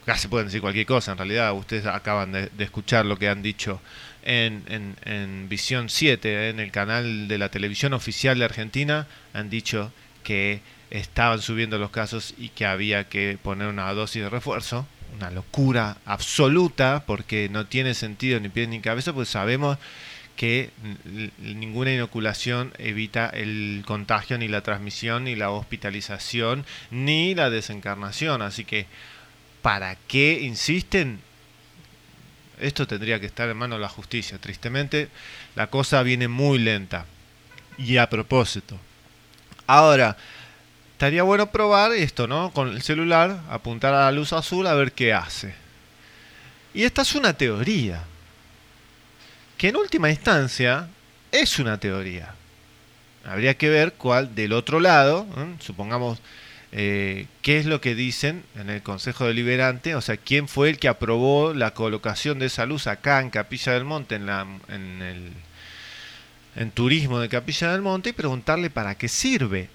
casi pueden decir cualquier cosa, en realidad ustedes acaban de, escuchar lo que han dicho en, en, Visión 7, en el canal de la televisión oficial de Argentina, han dicho que estaban subiendo los casos y que había que poner una dosis de refuerzo. Una locura absoluta porque no tiene sentido ni pie ni cabeza, pues sabemos que ninguna inoculación evita el contagio, ni la transmisión, ni la hospitalización, ni la desencarnación. Así que, ¿para qué insisten? Esto tendría que estar en manos de la justicia. Tristemente, la cosa viene muy lenta. Y a propósito. Ahora, estaría bueno probar esto, ¿no? Con el celular, apuntar a la luz azul a ver qué hace. Y esta es una teoría. Que en última instancia es una teoría. Habría que ver cuál del otro lado, supongamos, eh, qué es lo que dicen en el Consejo Deliberante, o sea, quién fue el que aprobó la colocación de esa luz acá en Capilla del Monte, en, la, en el en turismo de Capilla del Monte, y preguntarle para qué sirve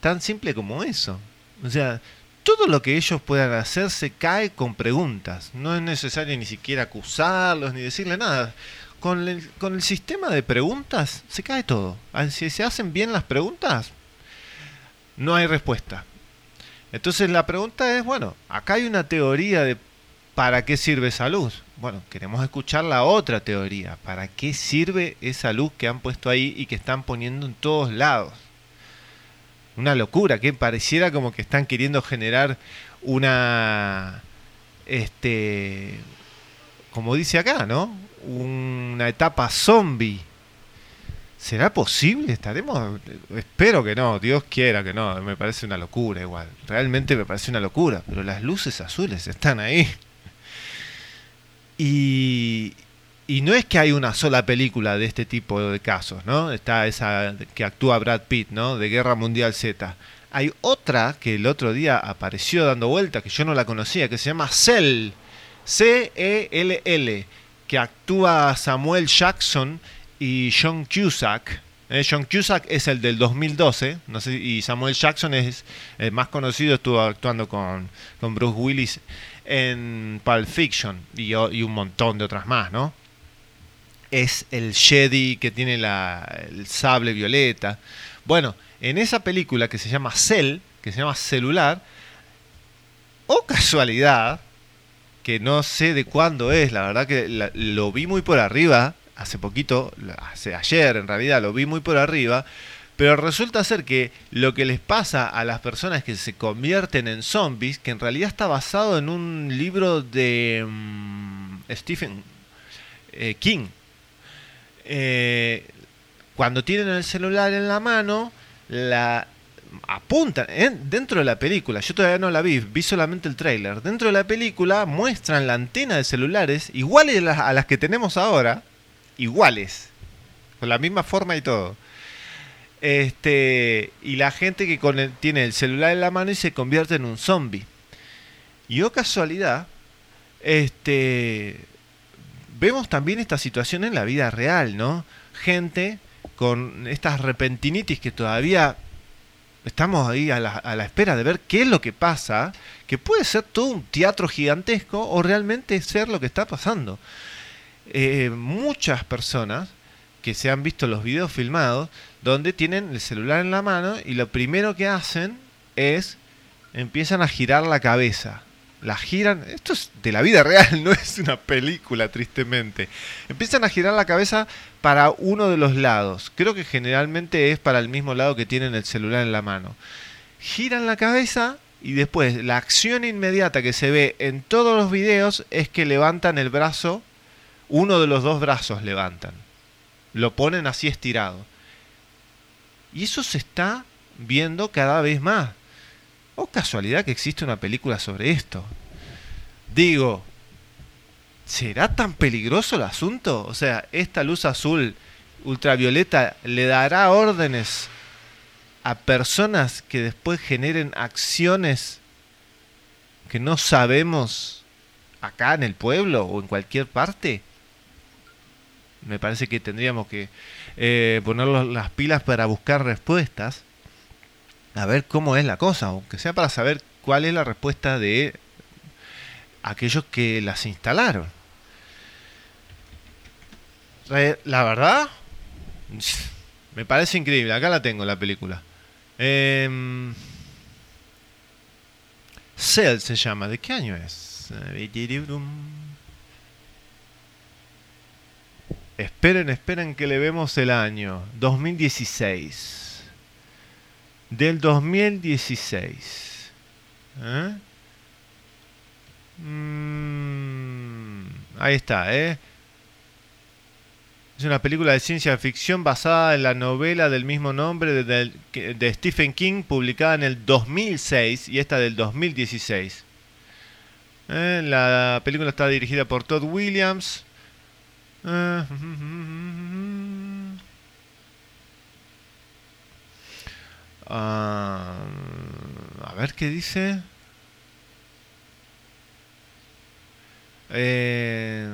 Tan simple como eso. O sea, todo lo que ellos puedan hacer se cae con preguntas. No es necesario ni siquiera acusarlos ni decirle nada. Con el, con el sistema de preguntas se cae todo. Si se hacen bien las preguntas, no hay respuesta. Entonces la pregunta es, bueno, acá hay una teoría de ¿para qué sirve esa luz? Bueno, queremos escuchar la otra teoría. ¿Para qué sirve esa luz que han puesto ahí y que están poniendo en todos lados? Una locura, que pareciera como que están queriendo generar una, este, como dice acá, ¿no? Una etapa zombie. ¿Será posible? ¿Estaremos? Espero que no, Dios quiera que no, me parece una locura igual. Realmente me parece una locura, pero las luces azules están ahí. Y, y no es que hay una sola película de este tipo de casos, ¿no? Está esa que actúa Brad Pitt, ¿no? De Guerra Mundial Z. Hay otra que el otro día apareció dando vuelta, que yo no la conocía, que se llama Cell. C-E-L-L. Que actúa Samuel Jackson y John Cusack. Eh, John Cusack es el del 2012, no sé, y Samuel Jackson es el más conocido, estuvo actuando con, con Bruce Willis en Pulp Fiction y, y un montón de otras más, ¿no? Es el Jedi que tiene el sable violeta. Bueno, en esa película que se llama Cell, que se llama Celular, o casualidad, que no sé de cuándo es, la verdad que lo vi muy por arriba, hace poquito, hace ayer en realidad lo vi muy por arriba, pero resulta ser que lo que les pasa a las personas que se convierten en zombies, que en realidad está basado en un libro de mm, Stephen eh, King, eh, cuando tienen el celular en la mano, apuntan ¿eh? dentro de la película. Yo todavía no la vi, vi solamente el trailer. Dentro de la película muestran la antena de celulares iguales a las que tenemos ahora, iguales, con la misma forma y todo. Este, y la gente que tiene el celular en la mano y se convierte en un zombie. Y oh casualidad, este, vemos también esta situación en la vida real, ¿no? Gente con estas repentinitis que todavía estamos ahí a la, espera de ver qué es lo que pasa, que puede ser todo un teatro gigantesco o realmente ser lo que está pasando. Eh, muchas personas que se han visto los videos filmados donde tienen el celular en la mano y lo primero que hacen es empiezan a girar la cabeza la giran. Esto es de la vida real, [LAUGHS] no es una película, tristemente. Empiezan a girar la cabeza para uno de los lados. Creo que generalmente es para el mismo lado que tienen el celular en la mano. Giran la cabeza y después la acción inmediata que se ve en todos los videos es que levantan el brazo, uno de los dos brazos levantan. Lo ponen así estirado. Y eso se está viendo cada vez más. O casualidad que existe una película sobre esto. Digo, ¿será tan peligroso el asunto? O sea, esta luz azul ultravioleta le dará órdenes a personas que después generen acciones que no sabemos acá en el pueblo o en cualquier parte. Me parece que tendríamos que eh, poner las pilas para buscar respuestas a ver cómo es la cosa, aunque sea para saber cuál es la respuesta de aquellos que las instalaron. La verdad, me parece increíble. Acá la tengo, la película. Eh, Cell se llama. ¿De qué año es? Esperen, esperen que le vemos el año. 2016. Del 2016. ¿Eh? Mm, ahí está, ¿eh? Es una película de ciencia ficción basada en la novela del mismo nombre de, de, Stephen King, publicada en el 2006 y esta del 2016. Eh, la película está dirigida por Todd Williams. Eh, ah, a ver qué dice. Eh,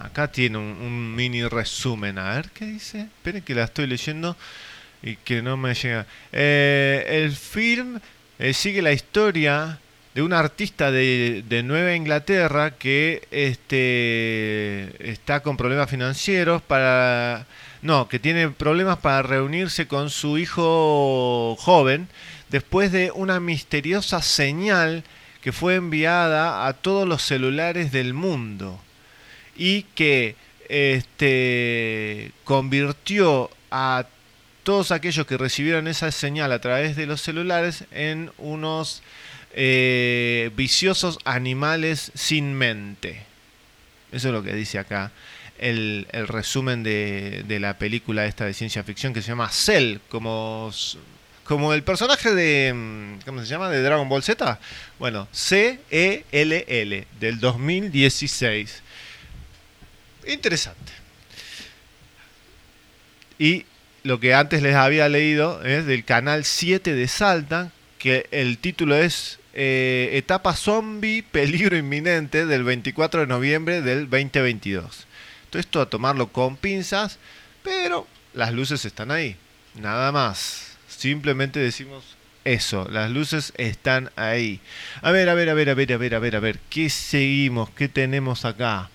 Acá tiene un, mini resumen. A ver qué dice. Esperen que la estoy leyendo y que no me llega. Eh, el film eh, sigue la historia de un artista de, de, Nueva Inglaterra que este, está con problemas financieros para... No, que tiene problemas para reunirse con su hijo joven después de una misteriosa señal que fue enviada a todos los celulares del mundo y que este, convirtió a todos aquellos que recibieron esa señal a través de los celulares en unos eh, viciosos animales sin mente. Eso es lo que dice acá el, resumen de, de, la película esta de ciencia ficción que se llama Cell, como, como el personaje de, mm, ¿cómo se llama? De Dragon Ball Z. Bueno, C-E-L-L, del 2016. Interesante. Y lo que antes les había leído es del canal 7 de Salta, que el título es eh, Etapa Zombie, Peligro Inminente del 24 de noviembre del 2022. Todo esto a tomarlo con pinzas, pero las luces están ahí. Nada más. Simplemente decimos eso, las luces están ahí. A ver, a ver, a ver, a ver, a ver, a ver, a ver, ¿qué seguimos? ¿Qué tenemos acá?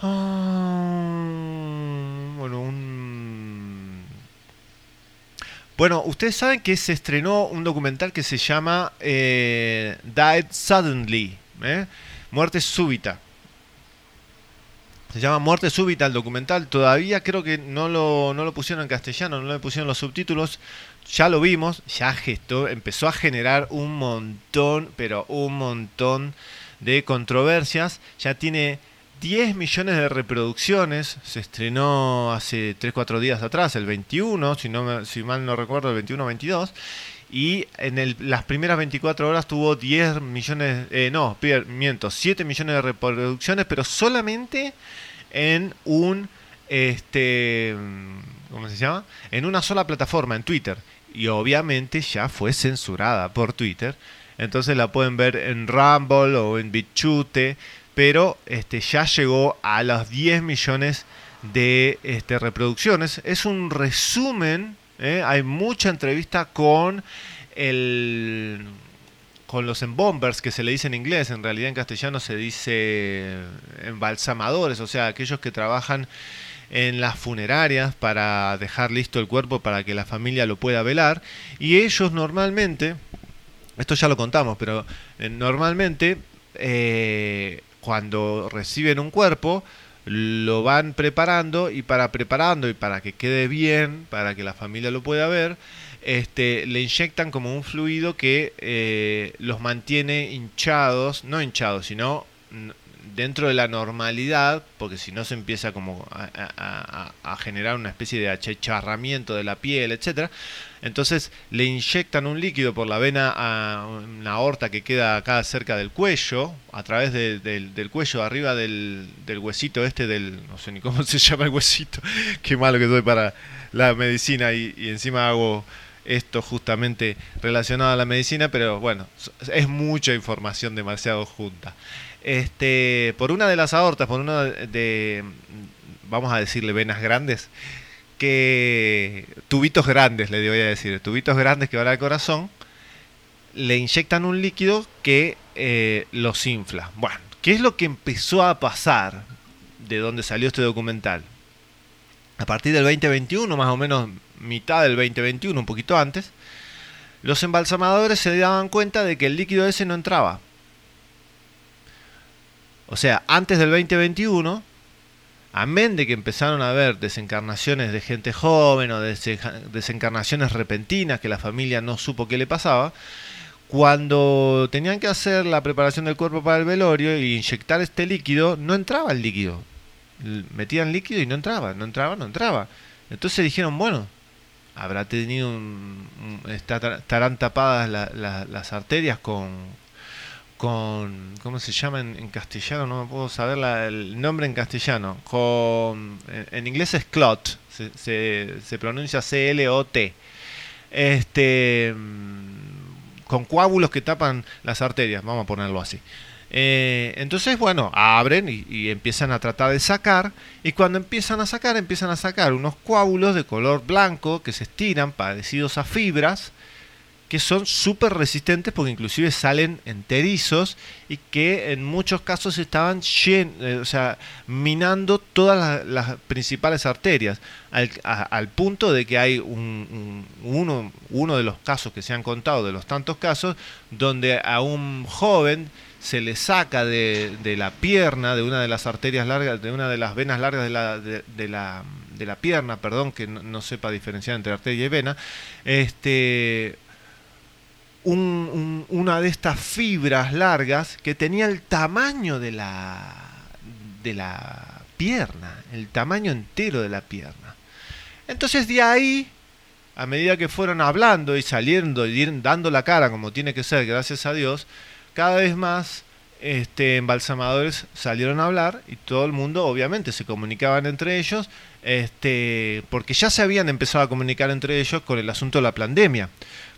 Ah, bueno, un... Bueno, ustedes saben que se estrenó un documental que se llama eh, Died Suddenly, ¿eh? Muerte súbita. Se llama Muerte súbita el documental. Todavía creo que no lo, no lo pusieron en castellano, no le pusieron los subtítulos. Ya lo vimos, ya gestó, empezó a generar un montón, pero un montón de controversias. Ya tiene 10 millones de reproducciones. Se estrenó hace 3-4 días atrás, el 21, si, no, si mal no recuerdo, el 21-22. Y en las primeras 24 horas tuvo 10 millones, eh, no, miento, 7 millones de reproducciones, pero solamente en un, este, ¿cómo se llama? En una sola plataforma, en Twitter. Y obviamente ya fue censurada por Twitter. Entonces la pueden ver en Rumble o en BitChute pero este, ya llegó a los 10 millones de este, reproducciones. Es un resumen, ¿eh? hay mucha entrevista con el con los embombers que se le dice en inglés, en realidad en castellano se dice embalsamadores, o sea, aquellos que trabajan en las funerarias para dejar listo el cuerpo para que la familia lo pueda velar y ellos normalmente, esto ya lo contamos, pero eh, normalmente eh, cuando reciben un cuerpo, lo van preparando y para preparando y para que quede bien, para que la familia lo pueda ver, este, le inyectan como un fluido que eh, los mantiene hinchados, no hinchados, sino dentro de la normalidad, porque si no se empieza como a, generar una especie de achicharramiento de la piel, etcétera. Entonces le inyectan un líquido por la vena a una aorta que queda acá cerca del cuello, a través del cuello, arriba del, huesito este del... no sé ni cómo [LAUGHS] se llama el huesito, qué malo que soy para la medicina y, y encima hago esto justamente relacionado a la medicina, pero bueno, es mucha información demasiado junta este, por una de las aortas, por una de, vamos a decirle, venas grandes, que tubitos grandes, le voy a decir, tubitos grandes que van al corazón, le inyectan un líquido que eh, los infla. Bueno, ¿qué es lo que empezó a pasar de donde salió este documental? a partir del 2021, más o menos mitad del 2021, un poquito antes, los embalsamadores se daban cuenta de que el líquido ese no entraba. O sea, antes del 2021, amén de que empezaron a haber desencarnaciones de gente joven o desencarnaciones repentinas que la familia no supo qué le pasaba, cuando tenían que hacer la preparación del cuerpo para el velorio y inyectar este líquido, no entraba el líquido. Metían líquido y no entraba, no entraba, no entraba. Entonces dijeron, bueno, habrá tenido un, estarán tapadas las arterias con, con ¿cómo se llama en, castellano? No me puedo saber el nombre en castellano. En, inglés es clot, se, pronuncia C-L-O-T. Este, mm, con coágulos que tapan las arterias, vamos a ponerlo así. Eh, entonces, bueno, abren y, empiezan a tratar de sacar. Y cuando empiezan a sacar, empiezan a sacar unos coágulos de color blanco que se estiran, parecidos a fibras, que son súper resistentes porque inclusive salen enterizos y que en muchos casos estaban eh, minando todas las, principales arterias, al, punto de que hay un, uno, de los casos que se han contado, de los tantos casos, donde a un joven se le saca de, la pierna, de una de las arterias largas, de una de las venas largas de la, de, la, de la pierna, perdón, que no, sepa diferenciar entre arteria y vena, este, una de estas fibras largas que tenía el tamaño de la, de la pierna, el tamaño entero de la pierna. Entonces de ahí, a medida que fueron hablando y saliendo y dando la cara como tiene que ser, gracias a Dios, cada vez más este, embalsamadores salieron a hablar y todo el mundo obviamente se comunicaban entre ellos este, porque ya se habían empezado a comunicar entre ellos con el asunto de la pandemia.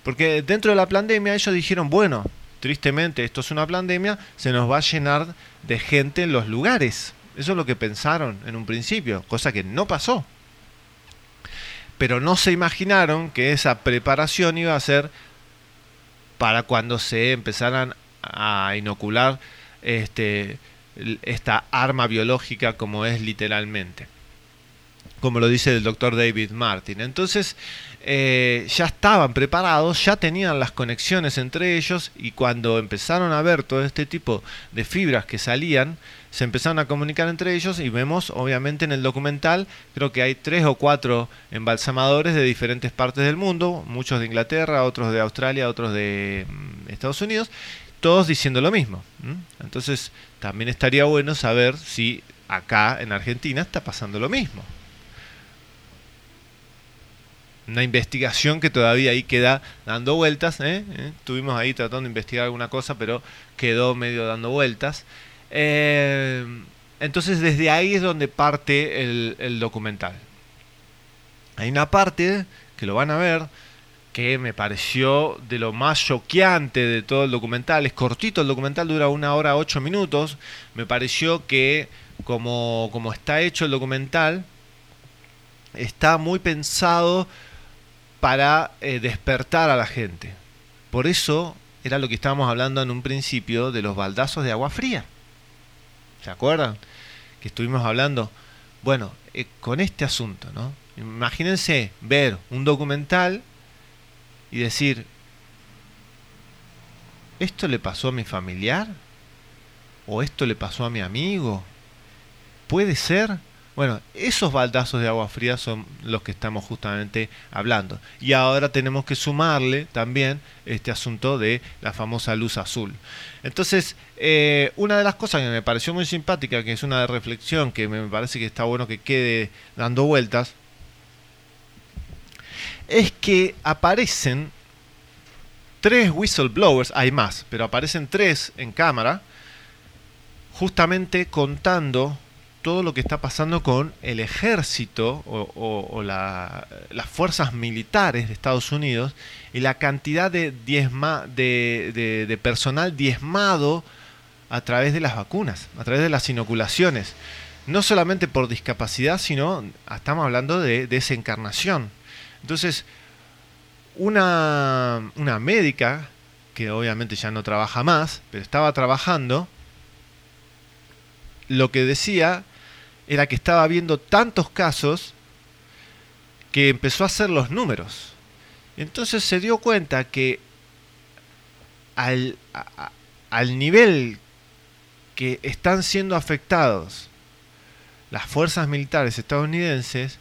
Porque dentro de la pandemia ellos dijeron, bueno, tristemente esto es una pandemia, se nos va a llenar de gente en los lugares. Eso es lo que pensaron en un principio, cosa que no pasó. Pero no se imaginaron que esa preparación iba a ser para cuando se empezaran a inocular este, esta arma biológica como es literalmente, como lo dice el doctor David Martin. Entonces, eh, ya estaban preparados, ya tenían las conexiones entre ellos y cuando empezaron a ver todo este tipo de fibras que salían, se empezaron a comunicar entre ellos y vemos obviamente en el documental, creo que hay tres o cuatro embalsamadores de diferentes partes del mundo, muchos de Inglaterra, otros de Australia, otros de mm, Estados Unidos, todos diciendo lo mismo. Entonces, también estaría bueno saber si acá en Argentina está pasando lo mismo. Una investigación que todavía ahí queda dando vueltas. ¿eh? ¿Eh? Estuvimos ahí tratando de investigar alguna cosa, pero quedó medio dando vueltas. Eh, entonces, desde ahí es donde parte el, el documental. Hay una parte que lo van a ver que me pareció de lo más choqueante de todo el documental. Es cortito, el documental dura una hora ocho minutos. Me pareció que como, como está hecho el documental, está muy pensado para eh, despertar a la gente. Por eso era lo que estábamos hablando en un principio de los baldazos de agua fría. ¿Se acuerdan? Que estuvimos hablando. Bueno, eh, con este asunto, ¿no? Imagínense ver un documental y decir, ¿esto le pasó a mi familiar? ¿O esto le pasó a mi amigo? ¿Puede ser? Bueno, esos baldazos de agua fría son los que estamos justamente hablando. Y ahora tenemos que sumarle también este asunto de la famosa luz azul. Entonces, eh, una de las cosas que me pareció muy simpática, que es una reflexión que me parece que está bueno que quede dando vueltas, es que aparecen tres whistleblowers, hay más, pero aparecen tres en cámara, justamente contando todo lo que está pasando con el ejército o, las fuerzas militares de Estados Unidos y la cantidad de, diezma, de, de, personal diezmado a través de las vacunas, a través de las inoculaciones. No solamente por discapacidad, sino estamos hablando de desencarnación. Entonces, una, una médica, que obviamente ya no trabaja más, pero estaba trabajando, lo que decía era que estaba viendo tantos casos que empezó a hacer los números. Entonces se dio cuenta que al, al nivel que están siendo afectados las fuerzas militares estadounidenses,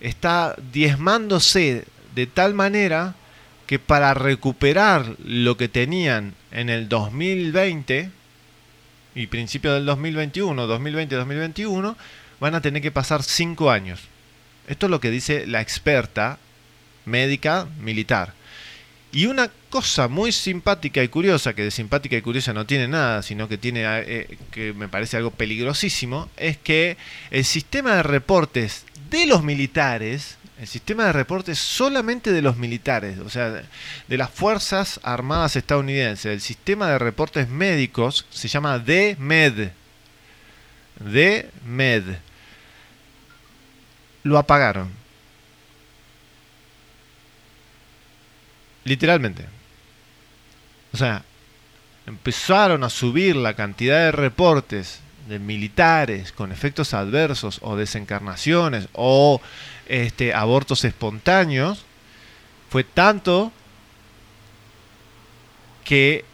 está diezmándose de tal manera que para recuperar lo que tenían en el 2020 y principio del 2021, 2020-2021, van a tener que pasar cinco años. Esto es lo que dice la experta médica militar. Y una cosa muy simpática y curiosa, que de simpática y curiosa no tiene nada, sino que tiene eh, que me parece algo peligrosísimo, es que el sistema de reportes de los militares, el sistema de reportes solamente de los militares, o sea, de las Fuerzas Armadas estadounidenses, el sistema de reportes médicos se llama DMED. DMED. Lo apagaron. Literalmente. O sea, empezaron a subir la cantidad de reportes de militares con efectos adversos o desencarnaciones o este, abortos espontáneos. Fue tanto que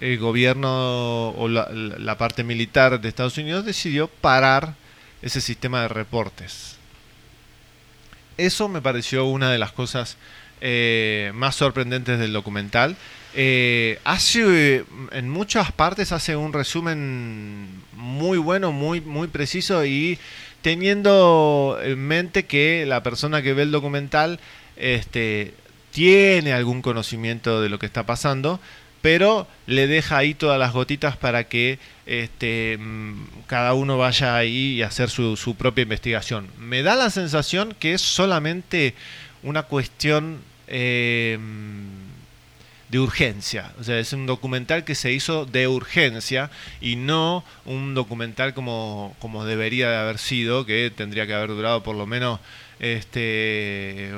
el gobierno o la, parte militar de Estados Unidos decidió parar ese sistema de reportes. Eso me pareció una de las cosas eh, más sorprendentes del documental. Eh, hace en muchas partes hace un resumen muy bueno, muy, muy preciso y teniendo en mente que la persona que ve el documental este, tiene algún conocimiento de lo que está pasando, pero le deja ahí todas las gotitas para que este, mm, cada uno vaya ahí y hacer su, propia investigación. Me da la sensación que es solamente una cuestión eh, de urgencia. O sea, es un documental que se hizo de urgencia y no un documental como, como debería de haber sido, que tendría que haber durado por lo menos este,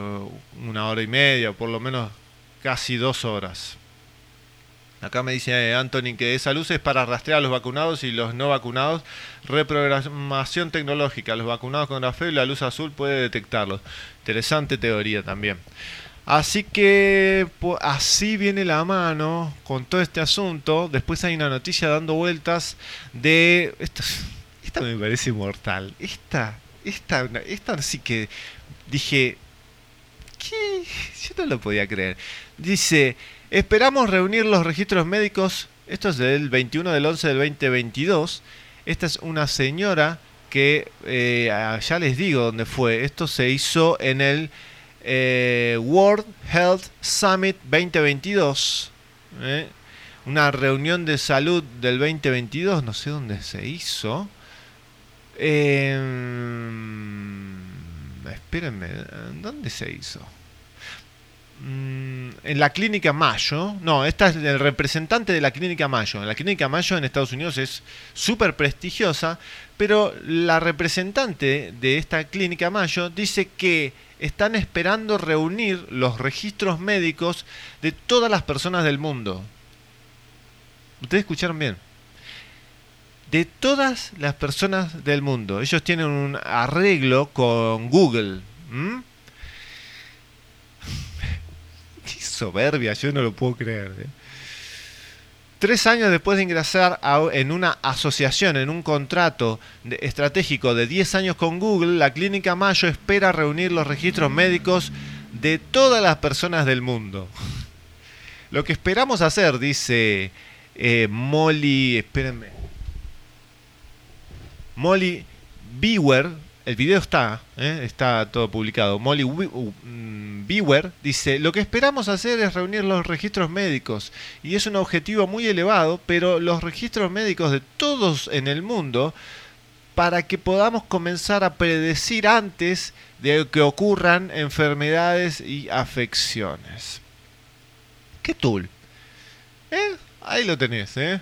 una hora y media, por lo menos casi dos horas. Acá me dice eh, Anthony que esa luz es para rastrear a los vacunados y los no vacunados. Reprogramación tecnológica. Los vacunados con grafeno y la luz azul puede detectarlos. Interesante teoría también. Así que así viene la mano con todo este asunto. Después hay una noticia dando vueltas de... Esta, esta me parece mortal. Esta, esta, esta sí que dije... ¿Qué? Yo no lo podía creer. Dice, esperamos reunir los registros médicos. Esto es del 21 del 11 del 2022. Esta es una señora que, eh, ya les digo dónde fue. Esto se hizo en el eh, World Health Summit 2022. ¿eh? Una reunión de salud del 2022. No sé dónde se hizo. Em, espérenme, ¿dónde se hizo? Mm, en la clínica Mayo. No, esta es el representante de la clínica Mayo. La clínica Mayo en Estados Unidos es súper prestigiosa, pero la representante de esta clínica Mayo dice que están esperando reunir los registros médicos de todas las personas del mundo. Ustedes escucharon bien. De todas las personas del mundo. Ellos tienen un arreglo con Google. [LAUGHS] Qué soberbia, yo no lo puedo creer. ¿eh? Tres años después de ingresar en una asociación, en un contrato estratégico de 10 años con Google, la clínica Mayo espera reunir los registros médicos de todas las personas del mundo. Lo que esperamos hacer, dice eh, Molly, espérenme. Molly Bewer, el video está, ¿eh? está todo publicado. Molly Wi- u- mm, Bewer dice, lo que esperamos hacer es reunir los registros médicos y es un objetivo muy elevado, pero los registros médicos de todos en el mundo para que podamos comenzar a predecir antes de que ocurran enfermedades y afecciones. ¿Qué tool? ¿Eh? Ahí lo tenés, ¿eh?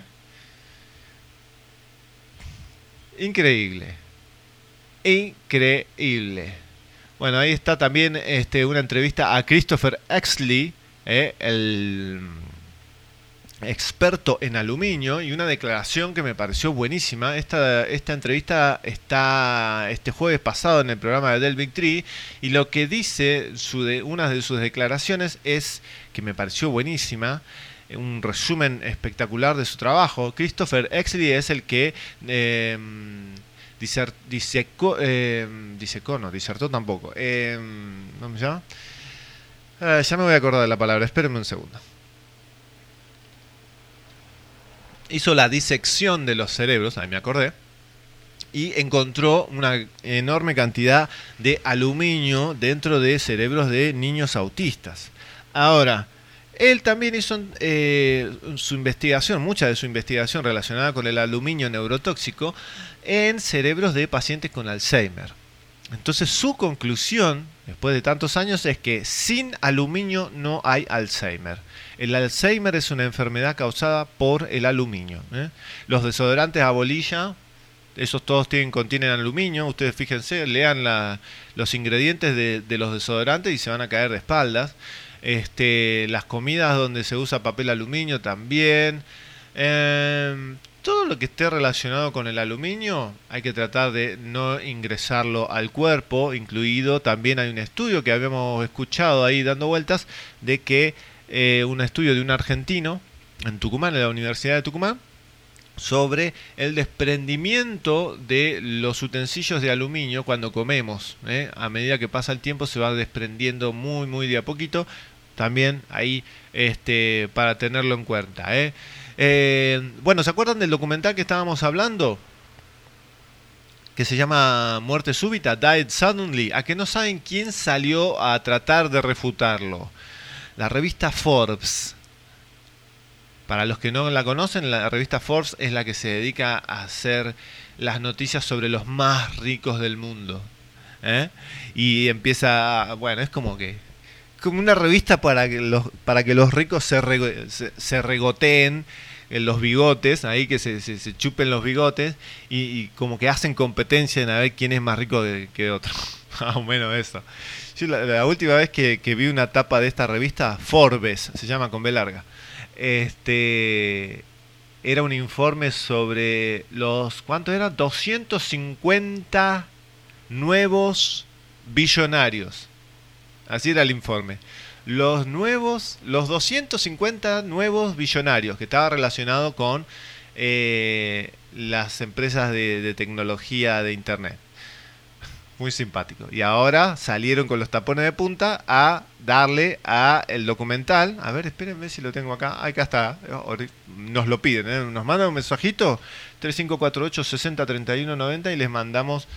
Increíble. Increíble. Bueno, ahí está también este, una entrevista a Christopher Exley, ¿eh? el, experto en aluminio y una declaración que me pareció buenísima. Esta, esta entrevista está este jueves pasado en el programa de Del Big Tree y lo que dice una de sus declaraciones es que me pareció buenísima. Un resumen espectacular de su trabajo. Christopher Exley es el que eh, disecó, eh, no, disertó tampoco. Eh, ¿Cómo se llama? Ah, ya me voy a acordar de la palabra, espérenme un segundo hizo la disección de los cerebros, ahí me acordé, y encontró una enorme cantidad de aluminio dentro de cerebros de niños autistas. Ahora, él también hizo eh, su investigación, mucha de su investigación relacionada con el aluminio neurotóxico en cerebros de pacientes con Alzheimer. Entonces su conclusión, después de tantos años, es que sin aluminio no hay Alzheimer. El Alzheimer es una enfermedad causada por el aluminio. ¿eh? Los desodorantes a bolilla, esos todos tienen, contienen aluminio. Ustedes fíjense, lean los ingredientes de, los desodorantes y se van a caer de espaldas. Este, las comidas donde se usa papel aluminio también. Em, todo lo que esté relacionado con el aluminio hay que tratar de no ingresarlo al cuerpo, incluido también hay un estudio que habíamos escuchado ahí dando vueltas de que eh, un estudio de un argentino en Tucumán, en la Universidad de Tucumán, sobre el desprendimiento de los utensilios de aluminio cuando comemos. ¿eh? A medida que pasa el tiempo se va desprendiendo muy, muy de a poquito. También ahí este, para tenerlo en cuenta. ¿eh? bueno, ¿se acuerdan del documental que estábamos hablando? que se llama Muerte Súbita, Died Suddenly, a que no saben quién salió a tratar de refutarlo. La revista Forbes. Para los que no la conocen, la revista Forbes es la que se dedica a hacer las noticias sobre los más ricos del mundo. ¿eh? Y empieza, bueno, es como que como una revista para que los, para que los ricos se, regoteen en los bigotes, ahí que se, se, chupen los bigotes y, como que hacen competencia en a ver quién es más rico que otro. [LAUGHS] Más o menos eso la, última vez que, vi una tapa de esta revista, Forbes, se llama con B larga, este, era un informe sobre los, ¿cuántos eran? 250 nuevos billonarios. Así era el informe. Los nuevos, los 250 nuevos billonarios, que estaba relacionado con eh, las empresas de tecnología de Internet. Muy simpático. Y ahora salieron con los tapones de punta a darle a el documental. A ver, espérenme si lo tengo acá. Acá está. Nos lo piden. ¿eh? Nos mandan un mensajito. 3548 603190 y les mandamos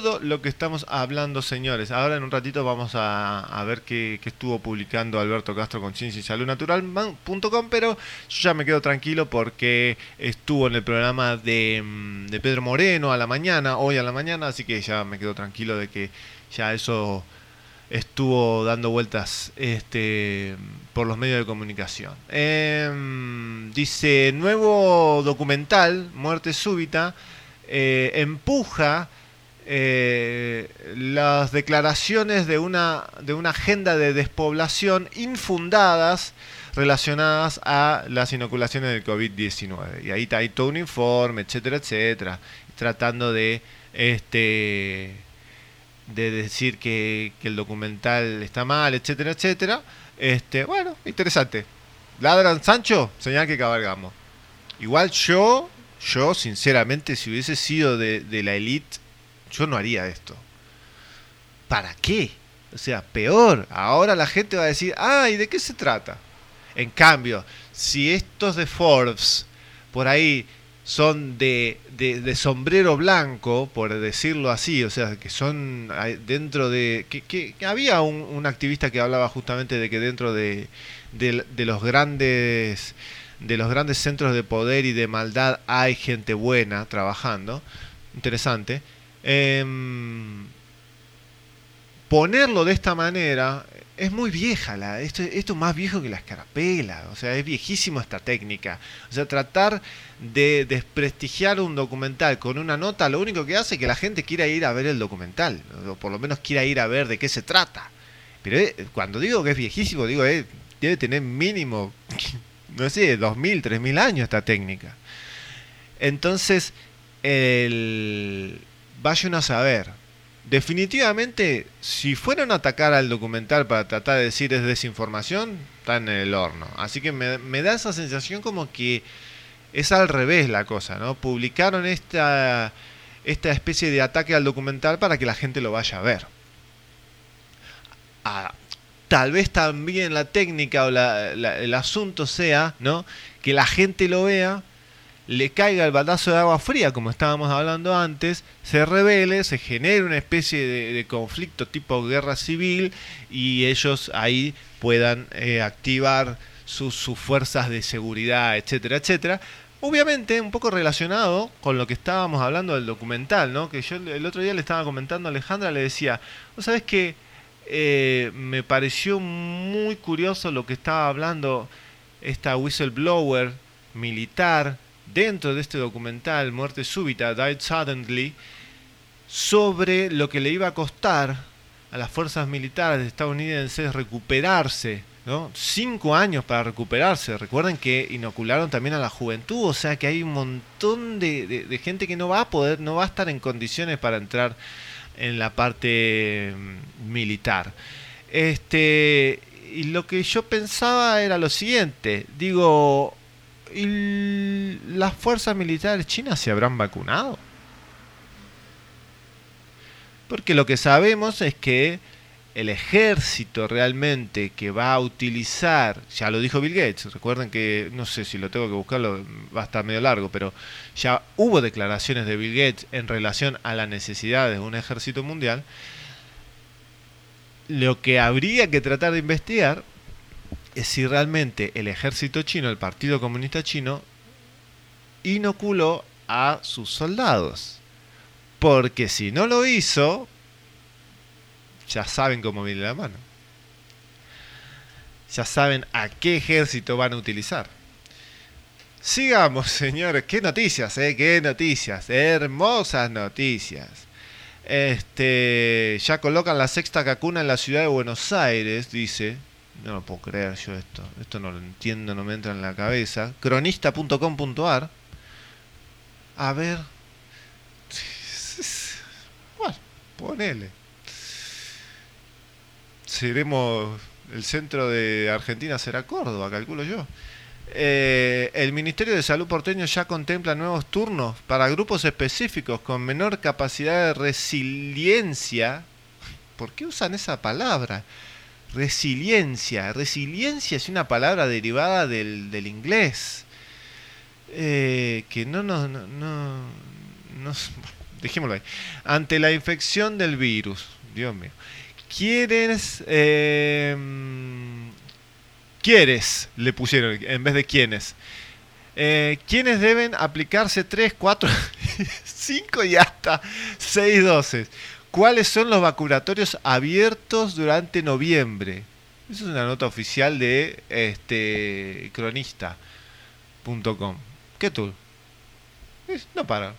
todo lo que estamos hablando, señores. Ahora en un ratito vamos a, ver qué, estuvo publicando Alberto Castro con ciencia y salud natural.com, pero yo ya me quedo tranquilo porque estuvo en el programa de, mm, de Pedro Moreno a la mañana, hoy a la mañana, así que ya me quedo tranquilo de que ya eso estuvo dando vueltas este, por los medios de comunicación. Em, dice, nuevo documental, Muerte Súbita, eh, empuja eh, las declaraciones de una, de una agenda de despoblación infundadas relacionadas a las inoculaciones del COVID-19. Y ahí está todo un informe, etcétera, etcétera, tratando de este de decir que, que el documental está mal, etcétera, etcétera. Este, bueno, interesante. Ladran Sancho, señal que cabalgamos. Igual yo, yo sinceramente, si hubiese sido de, de la elite yo no haría esto. ¿Para qué? O sea, peor. Ahora la gente va a decir, ay, ¿de qué se trata? En cambio, si estos de Forbes por ahí son de, de, sombrero blanco, por decirlo así, o sea, que son dentro de... que, que, había un, un, activista que hablaba justamente de que dentro de, de, los grandes de los grandes centros de poder y de maldad hay gente buena trabajando. Interesante. Em, ponerlo de esta manera es muy vieja, la, esto, es más viejo que la escarapela, o sea, es viejísimo esta técnica. O sea, tratar de desprestigiar un documental con una nota, lo único que hace es que la gente quiera ir a ver el documental, o por lo menos quiera ir a ver de qué se trata. Pero eh, cuando digo que es viejísimo, digo, eh, debe tener mínimo [LAUGHS] no sé, 2.000, 3.000 años esta técnica. Entonces, el... vayan a saber. Definitivamente, si fueron a atacar al documental para tratar de decir es desinformación, está en el horno. Así que me, me da esa sensación como que es al revés la cosa, ¿no? Publicaron esta, esta especie de ataque al documental para que la gente lo vaya a ver. Ah, tal vez también la técnica o el asunto sea, ¿no? Que la gente lo vea, le caiga el baldazo de agua fría, como estábamos hablando antes, se revele, se genere una especie de, conflicto tipo guerra civil y ellos ahí puedan eh, activar sus, fuerzas de seguridad, etcétera, etcétera. Obviamente, un poco relacionado con lo que estábamos hablando del documental, ¿no? Que yo el otro día le estaba comentando a Alejandra, le decía, vos sabés que eh, me pareció muy curioso lo que estaba hablando esta whistleblower militar dentro de este documental, Muerte Súbita, Died Suddenly, sobre lo que le iba a costar a las fuerzas militares estadounidenses recuperarse ¿no? Cinco años para recuperarse. Recuerden que inocularon también a la juventud, o sea que hay un montón de, gente que no va a poder, no va a estar en condiciones para entrar en la parte mm, militar. Este, y lo que yo pensaba era lo siguiente, digo, ¿las fuerzas militares chinas se habrán vacunado? Porque lo que sabemos es que el ejército realmente que va a utilizar, ya lo dijo Bill Gates, recuerden que, no sé si lo tengo que buscarlo, va a estar medio largo, pero ya hubo declaraciones de Bill Gates en relación a la necesidad de un ejército mundial, lo que habría que tratar de investigar es si realmente el ejército chino, el Partido Comunista Chino, inoculó a sus soldados. Porque si no lo hizo, ya saben cómo viene la mano. Ya saben a qué ejército van a utilizar. Sigamos, [LAUGHS] señores. Qué noticias, eh, qué noticias. Hermosas noticias. Este, ya colocan la sexta cacuna en la ciudad de Buenos Aires, dice. No lo puedo creer yo esto. Esto no lo entiendo, no me entra en la cabeza. Cronista.com.ar. A ver. [LAUGHS] Bueno, ponele seremos, el centro de Argentina será Córdoba, calculo yo. Eh, el Ministerio de Salud porteño ya contempla nuevos turnos para grupos específicos con menor capacidad de resiliencia. ¿Por qué usan esa palabra? Resiliencia. Resiliencia es una palabra derivada del, del inglés. Eh, que no nos... No, no, no, dejémoslo ahí. Ante la infección del virus. Dios mío. ¿Quieres? Eh, ¿Quieres? Le pusieron en vez de quiénes. Eh, ¿Quiénes deben aplicarse 3, 4, 5 y hasta 6 dosis? ¿Cuáles son los vacunatorios abiertos durante noviembre? Esa es una nota oficial de este cronista.com. ¿Qué tú? No para.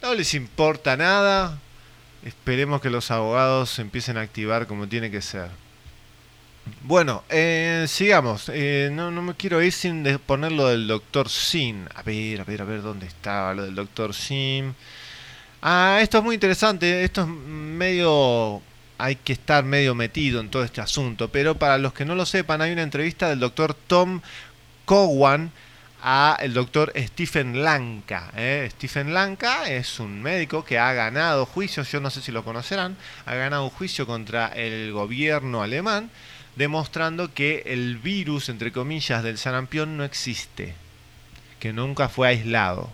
No les importa nada. Esperemos que los abogados empiecen a activar como tiene que ser. Bueno, eh, sigamos. Eh, no, no, me quiero ir sin poner lo del doctor Sim. A ver, a ver, a ver dónde estaba lo del doctor Sim. Ah, esto es muy interesante. Esto es medio... Hay que estar medio metido en todo este asunto. Pero para los que no lo sepan, hay una entrevista del doctor Tom Cowan a el doctor Stephen Lanka. ¿eh? Stephen Lanka es un médico que ha ganado juicios, yo no sé si lo conocerán, ha ganado un juicio contra el gobierno alemán, demostrando que el virus, entre comillas, del sarampión no existe, que nunca fue aislado.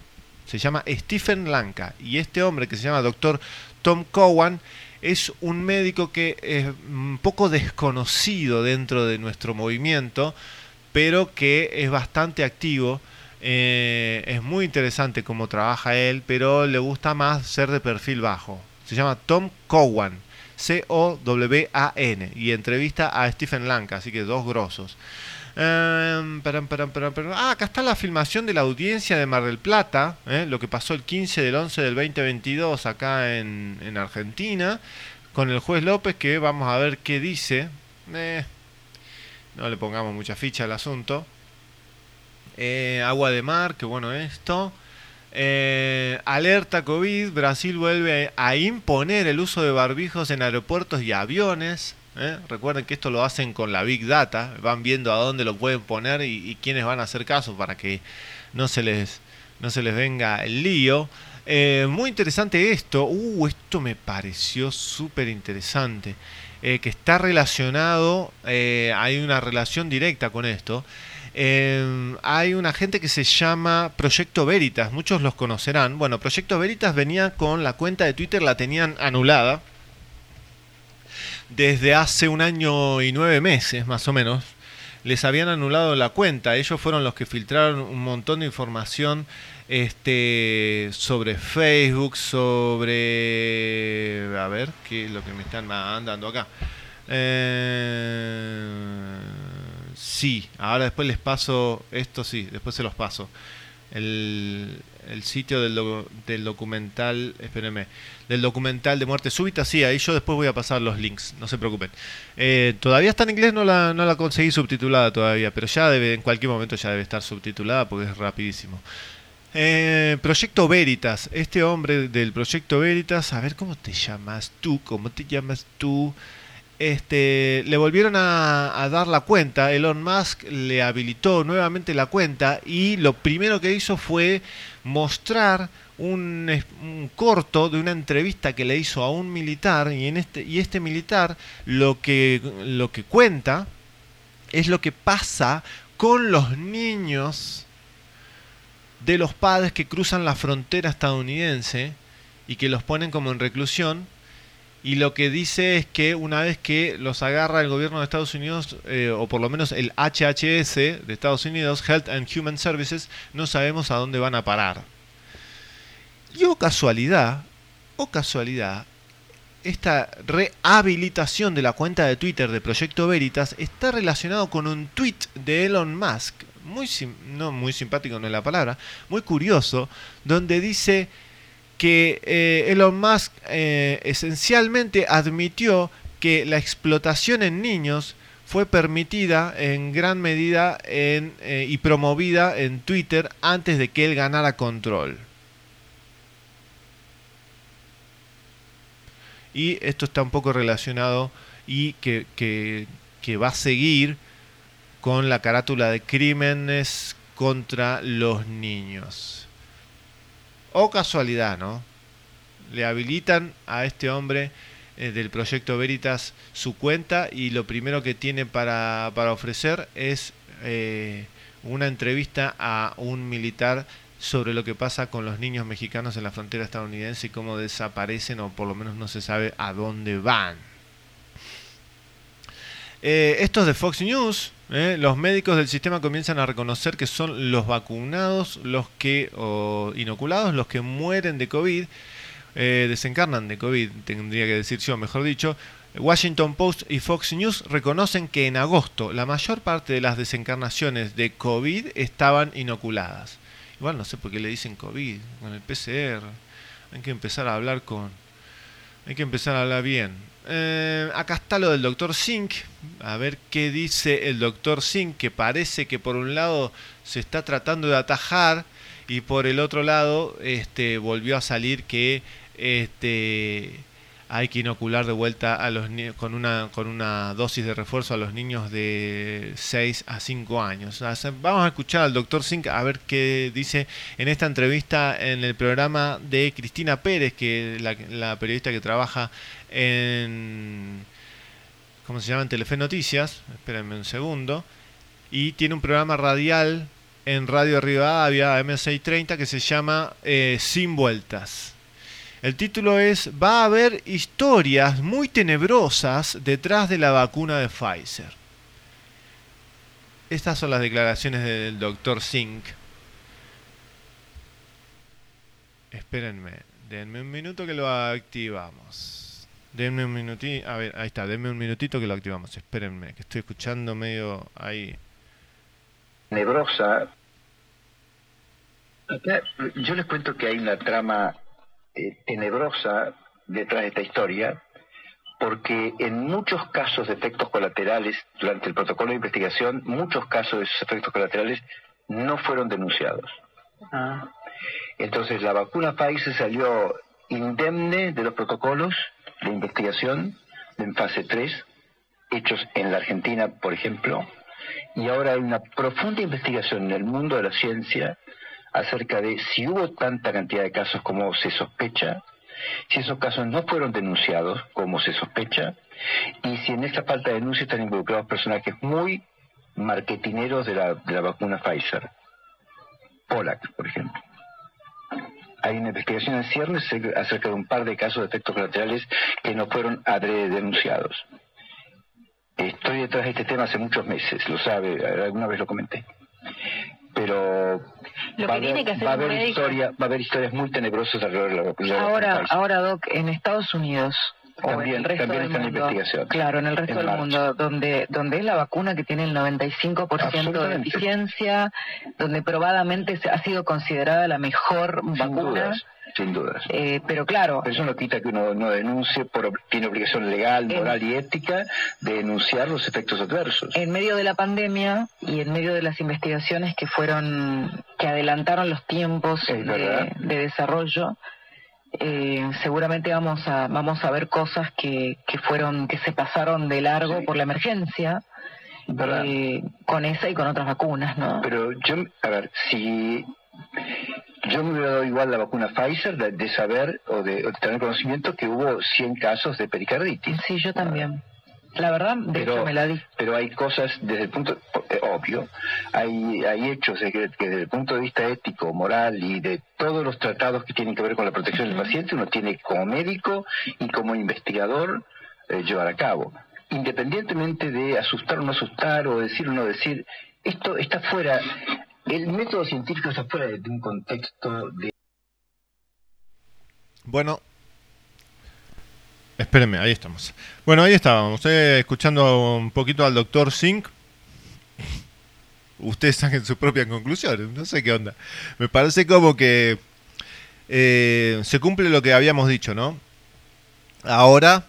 Se llama Stephen Lanka y este hombre que se llama doctor Tom Cowan es un médico que es un poco desconocido dentro de nuestro movimiento, pero que es bastante activo. Eh, es muy interesante cómo trabaja él, pero le gusta más ser de perfil bajo. Se llama Tom Cowan, C-O-W-A-N, y entrevista a Stephen Lanka, así que dos grosos. Eh, ah, acá está la filmación de la audiencia de Mar del Plata, eh, lo que pasó el 15 del 11 del 2022 acá en, en Argentina, con el juez López, que vamos a ver qué dice. Eh, no le pongamos mucha ficha al asunto. Eh, agua de mar, que bueno esto. Alerta COVID, Brasil vuelve a imponer el uso de barbijos en aeropuertos y aviones. ¿Eh? Recuerden que esto lo hacen con la Big Data, van viendo a dónde lo pueden poner y, quiénes van a hacer caso para que no se les, no se les venga el lío. Eh, muy interesante esto, uh, esto me pareció súper interesante, eh, que está relacionado, hay una relación directa con esto. Hay una gente que se llama Proyecto Veritas, muchos los conocerán. Bueno, Proyecto Veritas venía con la cuenta de Twitter, la tenían anulada desde hace un año y nueve meses, más o menos. Les habían anulado la cuenta. Ellos fueron los que filtraron un montón de información este, sobre Facebook, sobre... A ver, ¿qué es lo que me están mandando acá? Eh, sí, ahora después les paso, esto sí, después se los paso. El, el sitio del, del documental, espérenme, del documental de muerte súbita, sí, ahí yo después voy a pasar los links, no se preocupen. Eh, todavía está en inglés, no la, no la conseguí subtitulada todavía, pero ya debe, en cualquier momento ya debe estar subtitulada porque es rapidísimo. Eh, Proyecto Veritas, este hombre del Proyecto Veritas, a ver cómo te llamas tú, cómo te llamas tú. Este, le volvieron a, dar la cuenta, Elon Musk le habilitó nuevamente la cuenta y lo primero que hizo fue mostrar un, corto de una entrevista que le hizo a un militar y en este y este militar lo que cuenta es lo que pasa con los niños de los padres que cruzan la frontera estadounidense y que los ponen como en reclusión. Y lo que dice es que una vez que los agarra el gobierno de Estados Unidos, eh, o por lo menos el HHS de Estados Unidos, Health and Human Services, no sabemos a dónde van a parar. Y o casualidad, o casualidad, esta rehabilitación de la cuenta de Twitter de Proyecto Veritas está relacionado con un tweet de Elon Musk, muy sim- no muy simpático no es la palabra, muy curioso, donde dice que eh, Elon Musk eh, esencialmente admitió que la explotación en niños fue permitida en gran medida eh, y promovida en Twitter antes de que él ganara control. y esto está un poco relacionado y que- que va a seguir con la carátula de crímenes contra los niños. O casualidad, ¿no? Le habilitan a este hombre eh, del proyecto Veritas su cuenta y lo primero que tiene para, para ofrecer es eh, una entrevista a un militar sobre lo que pasa con los niños mexicanos en la frontera estadounidense y cómo desaparecen o por lo menos no se sabe a dónde van. Eh, estos de Fox News, eh, los médicos del sistema comienzan a reconocer que son los vacunados, los que, o inoculados, los que mueren de COVID, eh, desencarnan de COVID, tendría que decir yo, mejor dicho. Washington Post y Fox News reconocen que en agosto la mayor parte de las desencarnaciones de COVID estaban inoculadas. Igual no sé por qué le dicen COVID, con el PCR. Hay que empezar a hablar con... Hay que empezar a hablar bien. Eh, acá está lo del doctor Sink. A ver qué dice el doctor Sink, que parece que por un lado se está tratando de atajar y por el otro lado este, volvió a salir que este, hay que inocular de vuelta a los con una con una dosis de refuerzo a los niños de 6 a 5 años. Vamos a escuchar al doctor Sink a ver qué dice en esta entrevista en el programa de Cristina Pérez, que la, la periodista que trabaja en ¿cómo se llama? En Telefe Noticias. Espérenme un segundo. Y tiene un programa radial en Radio Rivadavia, M630, que se llama eh, Sin Vueltas. El título es Va a haber historias muy tenebrosas detrás de la vacuna de Pfizer. Estas son las declaraciones del doctor Sink. Espérenme, denme un minuto que lo activamos. Denme un minutito, a ver, ahí está, denme un minutito que lo activamos. Espérenme, que estoy escuchando medio ahí. tenebrosa. Yo les cuento que hay una trama eh, tenebrosa detrás de esta historia, porque en muchos casos de efectos colaterales, durante el protocolo de investigación, muchos casos de esos efectos colaterales no fueron denunciados. Ah. Entonces la vacuna Pfizer salió indemne de los protocolos de investigación en fase 3, hechos en la Argentina, por ejemplo, y ahora hay una profunda investigación en el mundo de la ciencia acerca de si hubo tanta cantidad de casos como se sospecha, si esos casos no fueron denunciados como se sospecha, y si en esta falta de denuncia están involucrados personajes muy marketineros de la, de la vacuna Pfizer. Pollack, por ejemplo. Hay una investigación en ciernes acerca de un par de casos de efectos colaterales que no fueron adrede denunciados. Estoy detrás de este tema hace muchos meses, lo sabe, alguna vez lo comenté. Pero Lo va, a que tiene haber, que hacer va a un haber médico- historia, va a haber historias muy tenebrosas alrededor de la vacuna. de la Ahora, ahora, Doc, en Estados Unidos o en También- el resto también del está en mundo, investigación. claro, en el resto En del marcha. mundo, donde donde es la vacuna que tiene el 95% de eficiencia, donde probadamente se- ha sido considerada la mejor Sin vacuna. dudas, sin dudas. Eh, pero claro, Eso no quita que uno no denuncie, por, tiene obligación legal, moral y ética de denunciar los efectos adversos. en medio de la pandemia y en medio de las investigaciones que fueron que adelantaron los tiempos de, desarrollo eh, seguramente vamos a vamos a ver cosas que, que fueron que se pasaron de largo por la emergencia eh, con esa y con otras vacunas no Pero yo, a ver, si yo me hubiera dado igual la vacuna Pfizer de, de saber o de, tener conocimiento que hubo 100 casos de pericarditis. sí yo también la verdad de Pero- hecho me la di Pero hay cosas desde el punto eh, obvio, hay, hay hechos de que, que desde el punto de vista ético, moral y de todos los tratados que tienen que ver con la protección del paciente, uno tiene como médico y como investigador eh, llevar a cabo. Independientemente de asustar o no asustar o decir o no decir, esto está fuera, el método científico está fuera de un contexto de Bueno. Espérenme, ahí estamos. Bueno, ahí estábamos, eh, escuchando un poquito al doctor Sink. Ustedes saquen sus propias conclusiones, no sé qué onda. Me parece como que eh, se cumple lo que habíamos dicho, ¿no? Ahora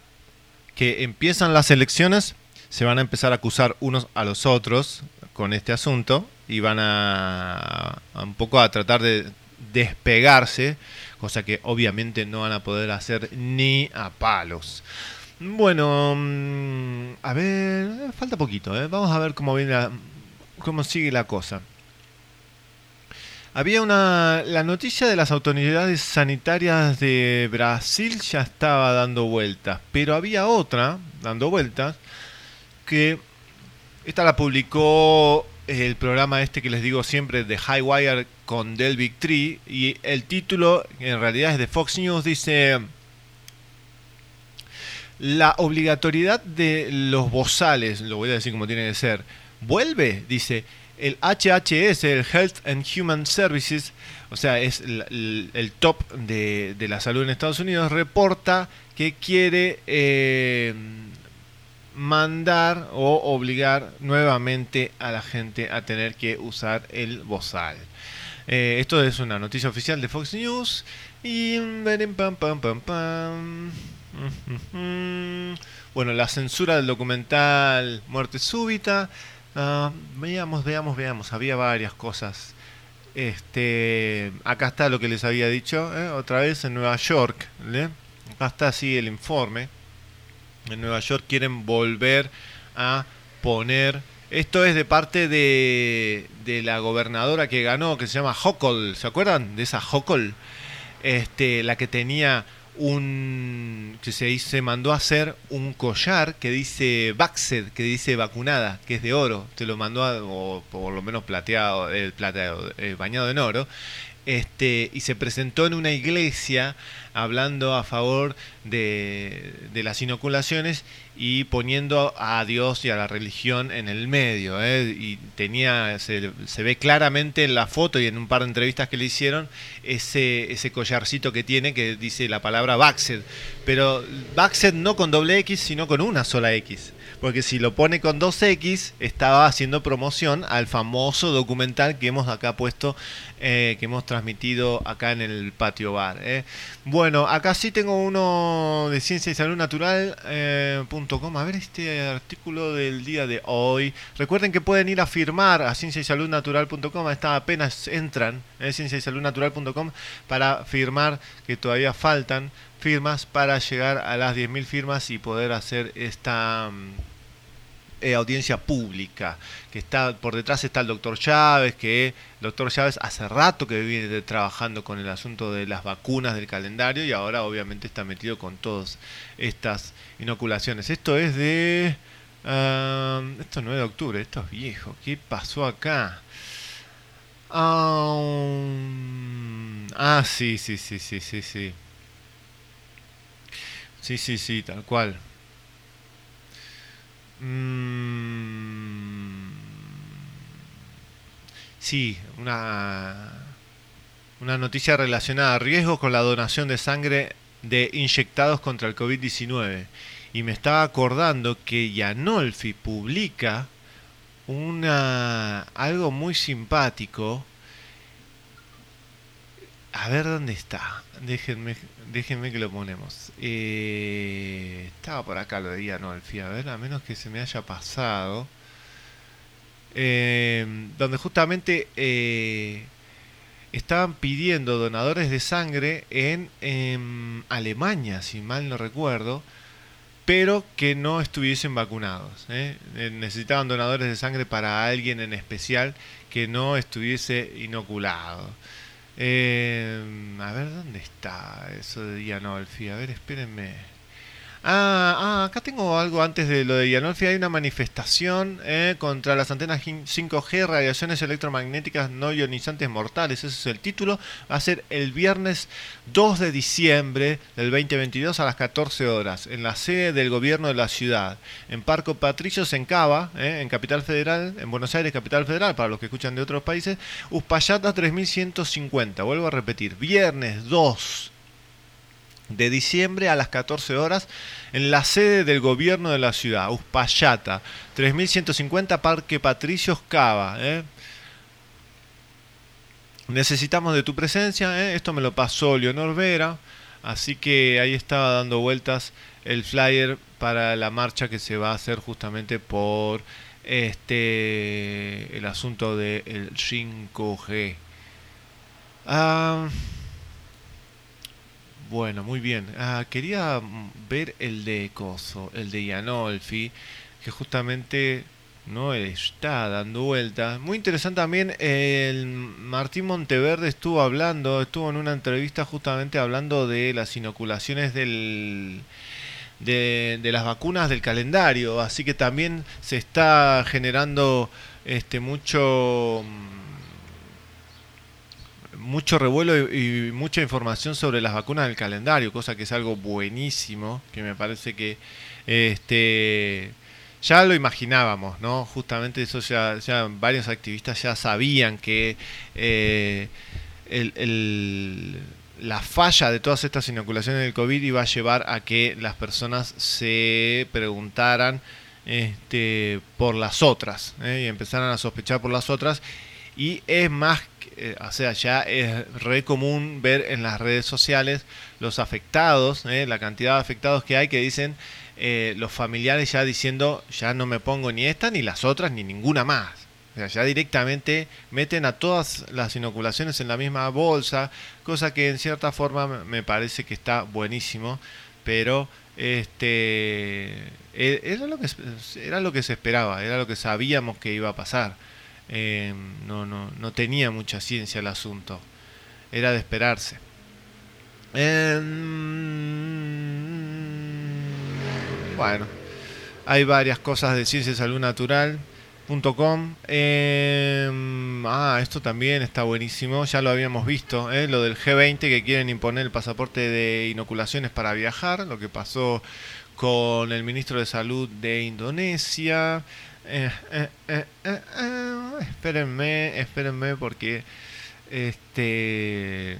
que empiezan las elecciones, se van a empezar a acusar unos a los otros con este asunto y van a, un poco a tratar de despegarse, cosa que obviamente no van a poder hacer ni a palos. Bueno, mm, a ver, falta poquito, ¿eh? vamos a ver cómo viene la- cómo sigue la cosa. Había una. La noticia de las autoridades sanitarias de Brasil ya estaba dando vueltas, pero había otra dando vueltas que. Esta la publicó el programa este que les digo siempre de High Wire con Del Big y el título en realidad es de Fox News dice la obligatoriedad de los bozales, lo voy a decir como tiene que ser, vuelve, dice, el HHS, el Health and Human Services, o sea, es el top de, de la salud en Estados Unidos, reporta que quiere eh, mandar o obligar nuevamente a la gente a tener que usar el bozal. Eh, esto es una noticia oficial de Fox News. Y. pam. Ujujú. Bueno, la censura del documental Muerte Súbita. Ah, veamos, veamos, veamos. Había varias cosas. Este, acá está lo que les había dicho. ¿eh? Otra vez en Nueva York. Acá está así el informe. En Nueva York quieren volver a poner. Esto es de parte de, de la gobernadora que ganó, que se llama Hochul. ¿Se acuerdan de esa Hochul? Este, la que tenía un. que se, se mandó a hacer un collar que dice Baxed, que dice vacunada, que es de oro. Se lo mandó, a- o por lo menos plateado, eh, plateado eh, bañado en oro. Este, y se presentó en una iglesia hablando a favor de, las inoculaciones y poniendo a Dios y a la religión en el medio. ¿eh? Y tenía, se, se ve claramente en la foto y en un par de entrevistas que le hicieron ese, ese collarcito que tiene que dice la palabra Baxed. Pero Baxed no con doble X, sino con una sola X. Porque si lo pone con 2X, estaba haciendo promoción al famoso documental que hemos acá puesto, eh, que hemos transmitido acá en el patio bar. eh. Bueno, acá sí tengo uno de ciencia y salud natural eh. A ver este artículo del día de hoy. Recuerden que pueden ir a firmar a ciencia y salud natural.com. Está apenas entran en ciencia y salud natural.com para firmar que todavía faltan firmas para llegar a las 10.000 firmas y poder hacer esta mm, eh, audiencia pública. Que está por detrás está el doctor Chávez, que el doctor Chávez hace rato que viene trabajando con el asunto de las vacunas del calendario y ahora obviamente está metido con todas estas inoculaciones. Esto es de... ah, esto es 9 de octubre, esto es viejo. ¿Qué pasó acá? Ah, um, ah, sí, sí, sí, sí, sí, sí. Sí, sí, sí, tal cual. Mm, sí, una, una noticia relacionada a riesgos con la donación de sangre de inyectados contra el COVID-19. Y me estaba acordando que Yanolfi publica una algo muy simpático. A ver dónde está. Déjenme, déjenme que lo ponemos. Eh, estaba por acá lo de Yanolfi. A ver, a menos que se me haya pasado. Eh, donde justamente eh, estaban pidiendo donadores de sangre en, em, Alemania, si mal no recuerdo, pero que no estuviesen vacunados. ¿eh? Eh, Necesitaban donadores de sangre para alguien en especial que no estuviese inoculado. Em, a ver, ¿dónde está eso de Dianolfi? A ver, espérenme. Ah, ah, acá tengo algo antes de lo de Yanolfi. Hay una manifestación eh, contra las antenas 5G, radiaciones electromagnéticas no ionizantes mortales. Ese es el título. Va a ser el viernes 2 de diciembre del 2022 a las 14 horas en la sede del gobierno de la ciudad. En Parco Patricios, en Cava, eh, en Capital Federal, en Buenos Aires, Capital Federal, para los que escuchan de otros países. Uspallata 3150. Vuelvo a repetir. Viernes 2 de diciembre a las 14 horas en la sede del gobierno de la ciudad, Uspallata, 3150 Parque Patricios Cava. ¿eh? Necesitamos de tu presencia, ¿eh? esto me lo pasó Leonor Vera, así que ahí estaba dando vueltas el flyer para la marcha que se va a hacer justamente por este el asunto del 5G. Ah, bueno, muy bien. Ah, quería mm, ver el de Coso, el de Yanolfi, que justamente no está dando vueltas. Muy interesante también, el Martín Monteverde estuvo hablando, estuvo en una entrevista justamente hablando de las inoculaciones del, de, de las vacunas del calendario, así que también se está generando este mucho mucho revuelo y, mucha información sobre las vacunas del calendario, cosa que es algo buenísimo, que me parece que este ya lo imaginábamos, ¿no? Justamente eso ya, varios activistas ya sabían que eh, el, la falla de todas estas inoculaciones del COVID iba a llevar a que las personas se preguntaran este, por las otras ¿eh? y empezaran a sospechar por las otras. Y es más, eh, o sea, ya es re común ver en las redes sociales los afectados, ¿eh? la cantidad de afectados que hay que dicen eh, los familiares ya diciendo ya no me pongo ni esta ni las otras ni ninguna más. O sea, ya directamente meten a todas las inoculaciones en la misma bolsa, cosa que en cierta forma me- parece que está buenísimo, pero este e- era lo que era lo que se esperaba, era lo que sabíamos que iba a pasar. Eh, no, no, no tenía mucha ciencia el asunto, era de esperarse. Em, bueno, hay varias cosas de ciencia y salud natural. .com. Em, ah, esto también está buenísimo. Ya lo habíamos visto, ¿eh? lo del G20 que quieren imponer el pasaporte de inoculaciones para viajar. Lo que pasó con el ministro de Salud de Indonesia. Eh, eh, eh, espérenme, espérenme porque este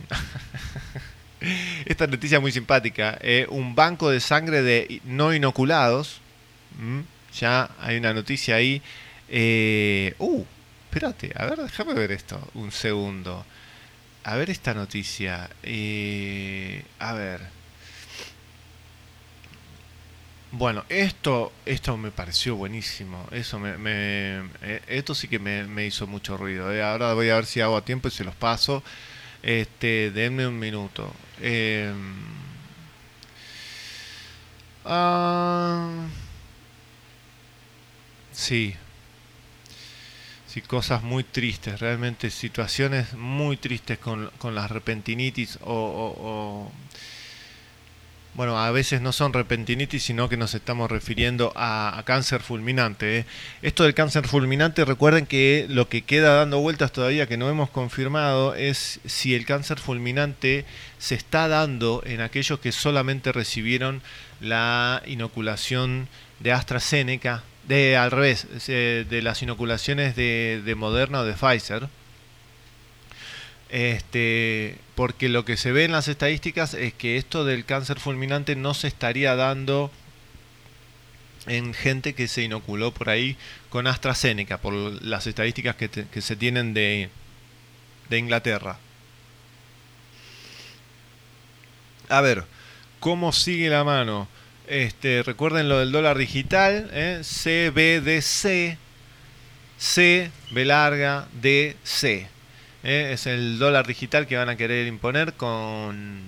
[LAUGHS] esta noticia es muy simpática. un banco de sangre de no inoculados. Ya hay una noticia ahí. Uh, espérate, a ver, déjame ver esto un segundo. A ver esta noticia. A ver. Bueno, esto, esto me pareció buenísimo. Eso me, eh, esto sí que me, hizo mucho ruido. eh. Ahora voy a ver si hago a tiempo y se los paso. Este, denme un minuto. Em, ah, sí. Sí, cosas muy tristes, realmente situaciones muy tristes con, con las repentinitis o- Bueno, a veces no son repentinitis, sino que nos estamos refiriendo a, cáncer fulminante. ¿eh? Esto del cáncer fulminante, recuerden que lo que queda dando vueltas todavía que no hemos confirmado es si el cáncer fulminante se está dando en aquellos que solamente recibieron la inoculación de AstraZeneca, de al revés, eh, de las inoculaciones de, de Moderna o de Pfizer. Este, porque lo que se ve en las estadísticas es que esto del cáncer fulminante no se estaría dando en gente que se inoculó por ahí con AstraZeneca, por las estadísticas que, que se tienen de, de Inglaterra. A ver, ¿cómo sigue la mano? Este, recuerden lo del dólar digital, ¿eh? CBDC, C, B larga, D, C. ¿eh? Es el dólar digital que van a querer imponer con,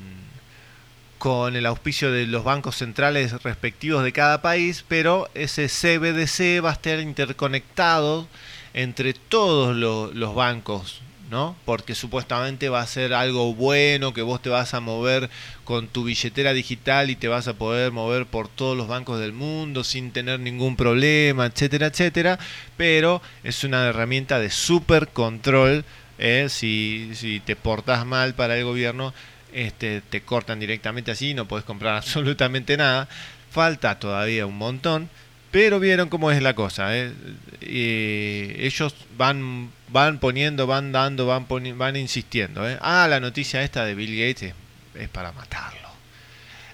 con el auspicio de los bancos centrales respectivos de cada país, pero ese CBDC va a estar interconectado entre todos lo- los bancos, ¿no? Porque supuestamente va a ser algo bueno, que vos te vas a mover con tu billetera digital y te vas a poder mover por todos los bancos del mundo sin tener ningún problema, etcétera, etcétera, pero es una herramienta de super control, ¿eh? si, si te portas mal para el gobierno, este, te cortan directamente así, no puedes comprar [LAUGHS] absolutamente nada, falta todavía un montón, pero vieron cómo es la cosa. ¿eh? Ellos van, van poniendo, van dando, van, van insistiendo. ¿eh? Ah, la noticia esta de Bill Gates es, para matarlo.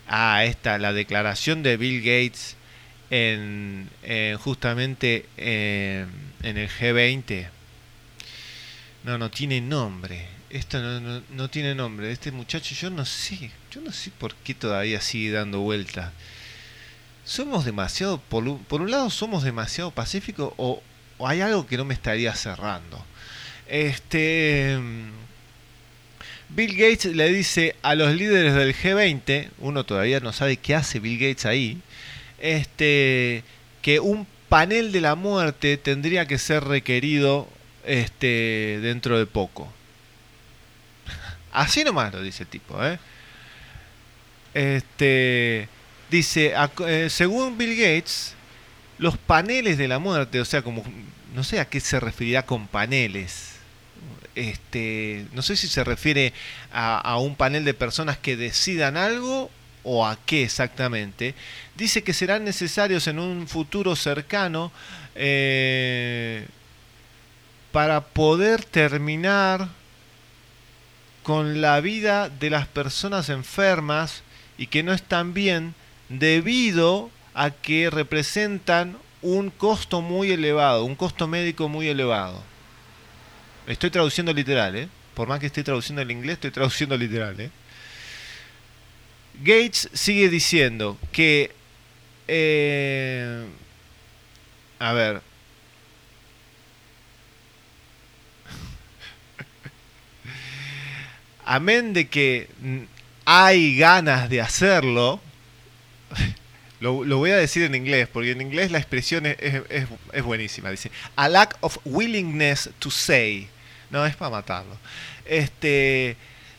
Ah, esta, la declaración de Bill Gates en, en justamente en el G20. No, no tiene nombre. Esto no, no, no tiene nombre. Este muchacho, yo no sé. Yo no sé por qué todavía sigue dando vueltas somos demasiado, por, un- por un lado somos demasiado pacíficos o, o hay algo que no me estaría cerrando. Este mm, Bill Gates le dice a los líderes del G20, uno todavía no sabe qué hace Bill Gates ahí, este que un panel de la muerte tendría que ser requerido este dentro de poco. Así nomás lo dice el tipo, ¿eh? Este dice, eh, según Bill Gates, los paneles de la muerte, o sea, como no sé a qué se referirá con paneles. Este, no sé si se refiere a, a un panel de personas que decidan algo o a qué exactamente. Dice que serán necesarios en un futuro cercano eh, para poder terminar con la vida de las personas enfermas y que no están bien debido a que representan un costo muy elevado, un costo médico muy elevado. Estoy traduciendo literal, ¿eh? Por más que esté traduciendo el inglés, estoy traduciendo literal, ¿eh? Gates sigue diciendo que... eh, a ver. Amén de que hay ganas de hacerlo, [LAUGHS] lo, voy a decir en inglés, porque en inglés la expresión es, es- es- es buenísima. Dice, a lack of willingness to say. No, es para matarlo. Este,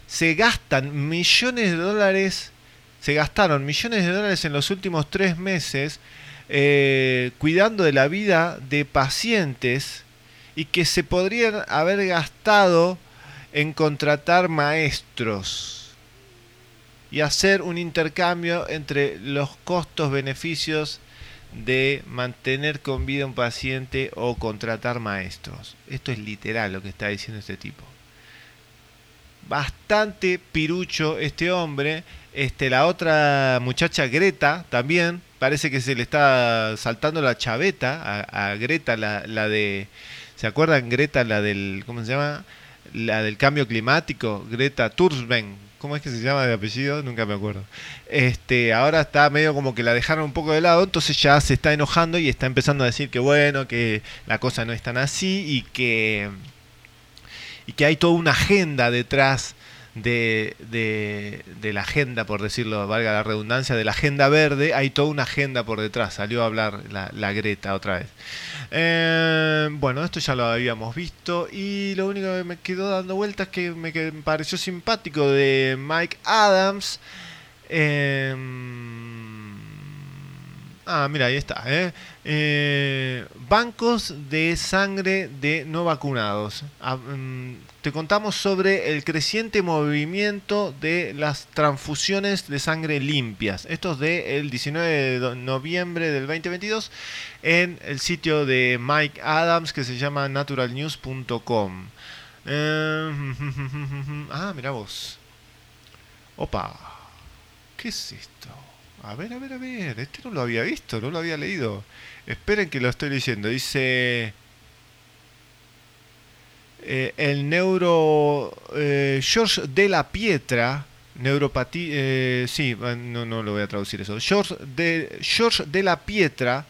se gastan millones de dólares, se gastaron millones de dólares en los últimos tres meses eh, cuidando de la vida de pacientes y que se podrían haber gastado en contratar maestros y hacer un intercambio entre los costos-beneficios de mantener con vida un paciente o contratar maestros. Esto es literal lo que está diciendo este tipo. Bastante pirucho este hombre. Este, la otra muchacha Greta también, parece que se le está saltando la chaveta a, a Greta, la, la de... ¿Se acuerdan Greta, la del... ¿Cómo se llama? La del cambio climático, Greta Thunberg. ¿Cómo es que se llama de apellido? Nunca me acuerdo. Este, ahora está medio como que la dejaron un poco de lado, entonces ya se está enojando y está empezando a decir que bueno, que la cosa no es tan así y que y que hay toda una agenda detrás de, de, la agenda, por decirlo, valga la redundancia, de la agenda verde, hay toda una agenda por detrás. Salió a hablar la, Greta otra vez. Eh, bueno, esto ya lo habíamos visto y lo único que me quedó dando vueltas me, que me pareció simpático de Mike Adams. Eh, ah, mira, ahí está. ¿eh? Eh, bancos de sangre de no vacunados. Ah, mm, te contamos sobre el creciente movimiento de las transfusiones de sangre limpias. Esto es del 19 de noviembre del 2022 en el sitio de Mike Adams que se llama naturalnews.com. Eh, [LAUGHS] ah, mira vos. Opa. ¿Qué es esto? A ver, a ver, a ver. Este no lo había visto, no lo había leído. Esperen que lo estoy leyendo. Dice... Eh, el neuro eh, George de la Pietra, neuropatía, eh, sí, no, no lo voy a traducir eso. George de, George de la Pietra,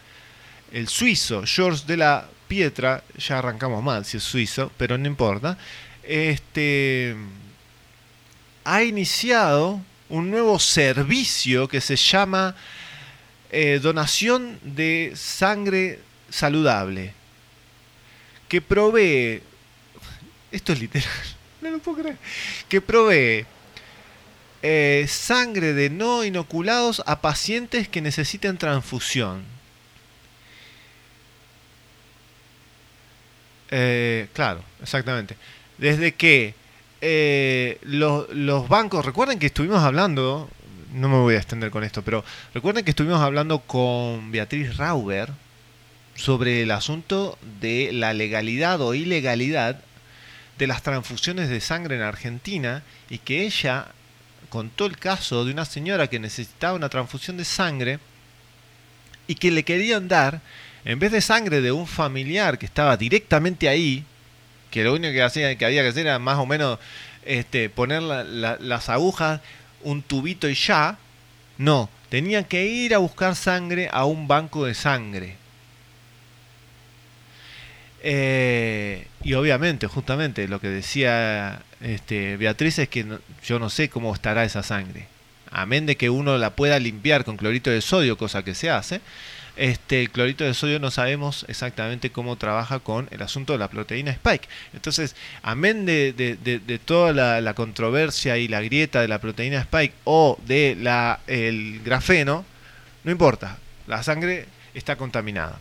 el suizo George de la Pietra, ya arrancamos mal si es suizo, pero no importa. Este ha iniciado un nuevo servicio que se llama eh, donación de sangre saludable, que provee esto es literal. [LAUGHS] No lo puedo creer. Que provee eh, sangre de no inoculados a pacientes que necesiten transfusión. Eh, claro, exactamente. Desde que los, los bancos, recuerden que estuvimos hablando, no me voy a extender con esto, pero recuerden que estuvimos hablando con Beatriz Rauber sobre el asunto de la legalidad o ilegalidad de las transfusiones de sangre en Argentina y que ella contó el caso de una señora que necesitaba una transfusión de sangre y que le querían dar, en vez de sangre de un familiar que estaba directamente ahí, que lo único que, hacía, que había que hacer era más o menos este, poner las agujas, un tubito y ya, no, tenían que ir a buscar sangre a un banco de sangre. Eh, y obviamente, justamente, lo que decía este, Beatriz es que yo no sé cómo estará esa sangre. Amén de que uno la pueda limpiar con clorito de sodio, cosa que se hace. Este, el clorito de sodio no sabemos exactamente cómo trabaja con el asunto de la proteína Spike. Entonces, amén de, de, toda la, controversia y la grieta de la proteína Spike o de el grafeno, no importa, la sangre está contaminada.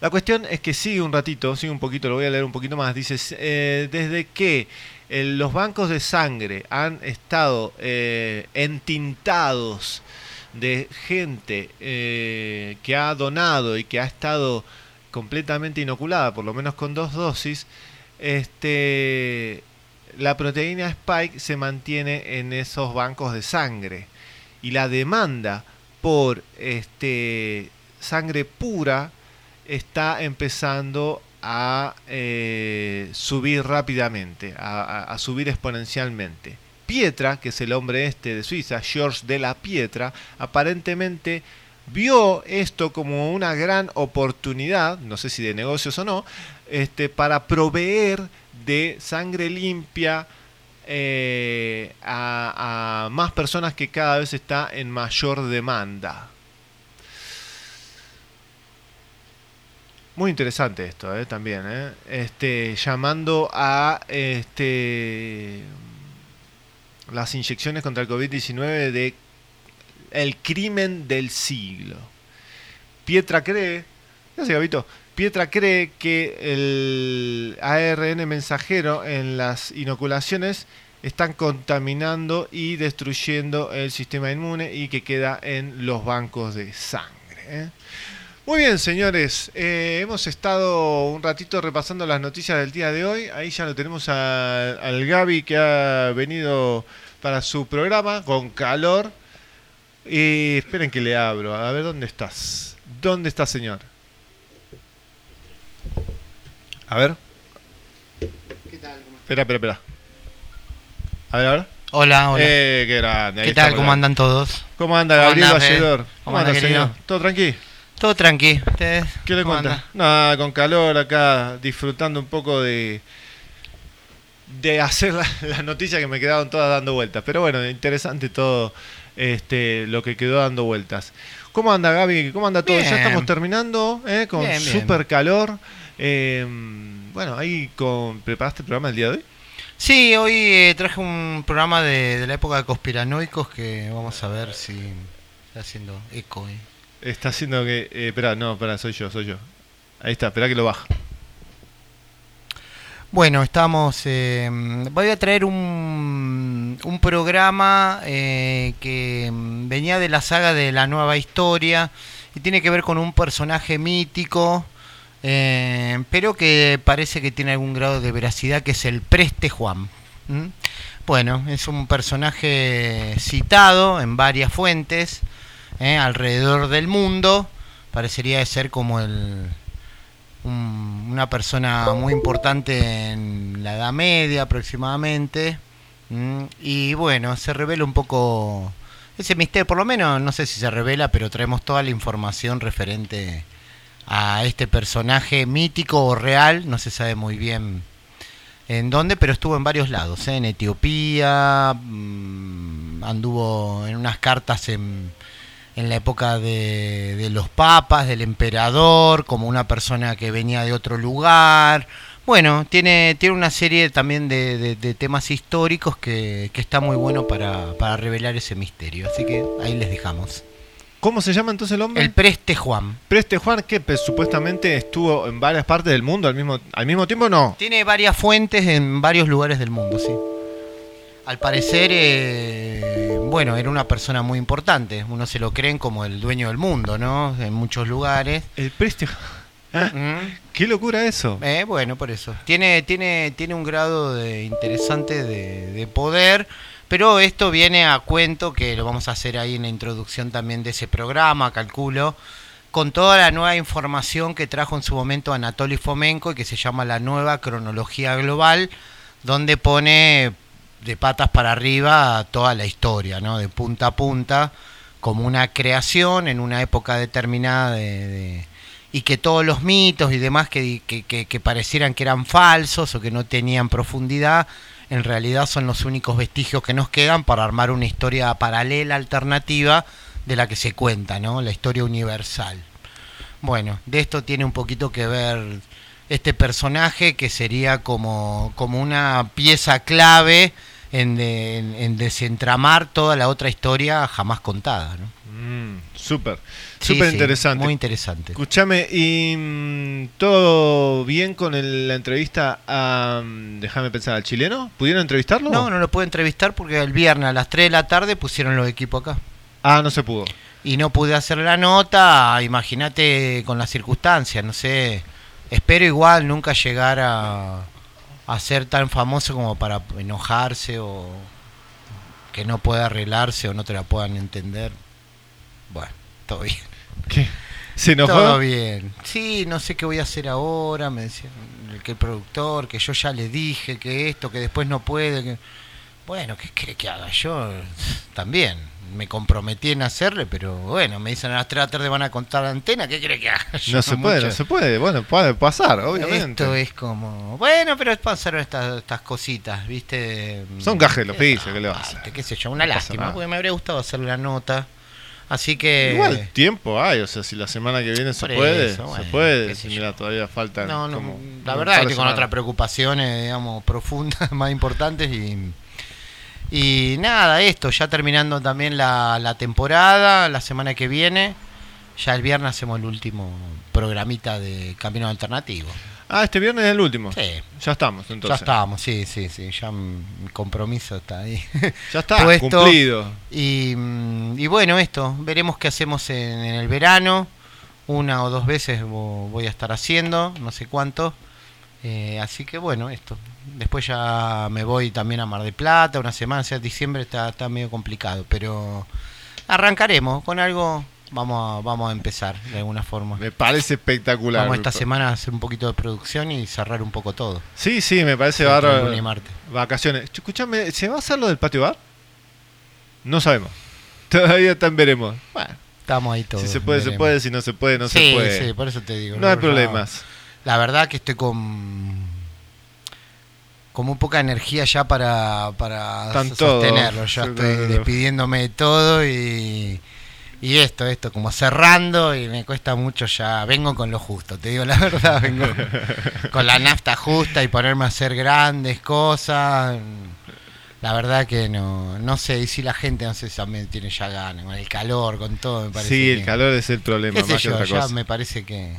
La cuestión es que sigue un ratito, sigue un poquito, lo voy a leer un poquito más. Dice, eh, desde que eh, los bancos de sangre han estado eh, entintados de gente que ha donado y que ha estado completamente inoculada, por lo menos con dos dosis, este, la proteína Spike se mantiene en esos bancos de sangre. Y la demanda por este, sangre pura está empezando a eh, subir rápidamente, a, subir exponencialmente. Pietra, que es el hombre este de Suiza, George de la Pietra, aparentemente vio esto como una gran oportunidad, no sé si de negocios o no, este, para proveer de sangre limpia eh, a, más personas que cada vez está en mayor demanda. Muy interesante esto, eh, también, eh. Este, llamando a este, las inyecciones contra el COVID-19 de el crimen del siglo. Pietra cree, Pietra cree que el ARN mensajero en las inoculaciones están contaminando y destruyendo el sistema inmune y que queda en los bancos de sangre. ¿eh? Muy bien, señores, eh, hemos estado un ratito repasando las noticias del día de hoy. Ahí ya lo tenemos al Gaby que ha venido para su programa con calor. Y esperen que le abro. A ver, ¿dónde estás? ¿Dónde está, señor? A ver. ¿Qué tal? Espera, espera, espera. A ver, a ver. Hola, hola. Eh, qué grande. ahí ¿Qué tal? estamos ¿Cómo andan todos? ¿Cómo anda ¿Cómo Gabriel Fede? Valledor? ¿Cómo ¿Cómo anda, señor? ¿Todo tranqui? Todo tranqui. ¿Ustedes? ¿Qué le cómo cuenta? andan? Nada, con calor acá, disfrutando un poco de de hacer la- [LAUGHS] las noticias que me quedaron todas dando vueltas. Pero bueno, interesante todo este lo que quedó dando vueltas. ¿Cómo anda Gaby? ¿Cómo anda todo? Ya estamos terminando, ¿eh? con Bien, bien. super calor. Eh, bueno, ahí con, ¿preparaste el programa el día de hoy? Sí, hoy eh, traje un programa de, de la época de conspiranoicos que vamos a ver si está haciendo eco. Está haciendo que... Eh, espera, no, espera, soy yo, soy yo. Ahí está, espera que lo baja. Bueno, estamos. eh, voy a traer un, un programa eh, que venía de la saga de la nueva historia y tiene que ver con un personaje mítico, eh, pero que parece que tiene algún grado de veracidad, que es el Preste Juan. Bueno, es un personaje citado en varias fuentes eh, alrededor del mundo. Parecería ser como el, un- una persona muy importante en la Edad Media aproximadamente. Y bueno, se revela un poco ese misterio, por lo menos no sé si se revela, pero traemos toda la información referente a este personaje mítico o real, no se sabe muy bien en dónde, pero estuvo en varios lados, ¿eh? en Etiopía, mm, anduvo en unas cartas en, en la época de, de los papas, del emperador, como una persona que venía de otro lugar. Bueno, tiene, tiene una serie también de, de- de temas históricos que, que está muy bueno para, para revelar ese misterio. Así que ahí les dejamos. ¿Cómo se llama entonces el hombre? El Preste Juan. Preste Juan, que pues, supuestamente estuvo en varias partes del mundo al mismo, al mismo tiempo, no. Tiene varias fuentes en varios lugares del mundo, sí. Al parecer, eh, bueno, era una persona muy importante. Uno se lo creen como el dueño del mundo, ¿no? En muchos lugares. El Preste [LAUGHS] Qué locura eso. Eh, bueno, por eso. Tiene, tiene, tiene un grado de interesante de, de poder, pero esto viene a cuento, que lo vamos a hacer ahí en la introducción también de ese programa, calculo, con toda la nueva información que trajo en su momento Anatoly Fomenko y que se llama la nueva cronología global, donde pone de patas para arriba toda la historia, ¿no? De punta a punta, como una creación en una época determinada de- y que todos los mitos y demás que, que, que- que parecieran que eran falsos o que no tenían profundidad, en realidad son los únicos vestigios que nos quedan para armar una historia paralela, alternativa, de la que se cuenta, ¿no? La historia universal. Bueno, de esto tiene un poquito que ver este personaje que sería como, como una pieza clave en, de- en- en desentramar toda la otra historia jamás contada, ¿no? Mm, súper, súper sí, interesante. muy interesante. Escúchame, ¿y mm, todo bien con el- la entrevista a, mm, déjame pensar, al chileno? ¿Pudieron entrevistarlo? No, no lo puedo entrevistar porque el viernes a las 3 de la tarde pusieron los equipos acá. Ah, no se pudo. Y no pude hacer la nota, imagínate con las circunstancias, no sé. Espero igual nunca llegar a, a ser tan famoso como para enojarse o que no pueda arreglarse o no te la puedan entender. Bueno, todo bien. ¿Qué? ¿Se enojó? Todo bien. Sí, no sé qué voy a hacer ahora, me decía el que el productor, que yo ya le dije que esto, que después no puede. que- Bueno, ¿qué quiere que haga? Yo también me comprometí en hacerle, pero bueno, me dicen a las 3 de la tarde van a contar la antena, ¿qué quiere que haga? [LAUGHS] Yo No se puede, no se puede. Bueno, puede pasar, obviamente. Esto es como, bueno, pero pasaron estas, estas cositas, ¿viste? Son gajes del oficio, ¿qué le vas a hacer? Qué sé yo, una No lástima, porque me habría gustado hacer la nota. Así que... Igual tiempo hay, o sea, si la semana que viene se puede, eso, bueno, se puede. Mira, todavía falta No, no, la verdad par que con otras preocupaciones, digamos, [LAUGHS] profundas, más importantes y, y nada, esto, ya terminando también la, la temporada, la semana que viene, ya el viernes hacemos el último programita de Camino Alternativo. Ah, este viernes es el último. Sí. Ya estamos, entonces. Ya estamos, sí, sí, sí, ya mi compromiso está ahí. [LAUGHS] Ya está, cumplido. Y, mm, y bueno, esto, veremos qué hacemos en, en el verano. Una o dos veces vo- voy a estar haciendo, no sé cuánto. Eh, así que bueno, esto. Después ya me voy también a Mar de Plata, una semana, o sea, diciembre está, está medio complicado, pero arrancaremos con algo. Vamos a, vamos a empezar de alguna forma. Me parece espectacular. Vamos esta semana a hacer un poquito de producción y cerrar un poco todo. Sí, sí, me parece bárbaro. Vacaciones. Ch- Escúchame, ¿se va a hacer lo del patio bar? No sabemos. [LAUGHS] Todavía están veremos. Bueno, Estamos ahí todos. si se puede, se puede, si no se puede, no sí, se puede. Sí, por eso te digo. No hay problemas. La verdad que estoy con con muy poca energía ya para, para Están sostenerlo. todos. Ya estoy despidiéndome de todo y, y esto, esto, como cerrando y me cuesta mucho ya. Vengo con lo justo, te digo la [LAUGHS] verdad. Vengo con la nafta justa y ponerme a hacer grandes cosas. La verdad que no, no sé, y si la gente no sé si también tiene ya ganas, con el calor, con todo, me parece. Sí, el que- calor es el problema, más que yo, otra ya cosa. me parece que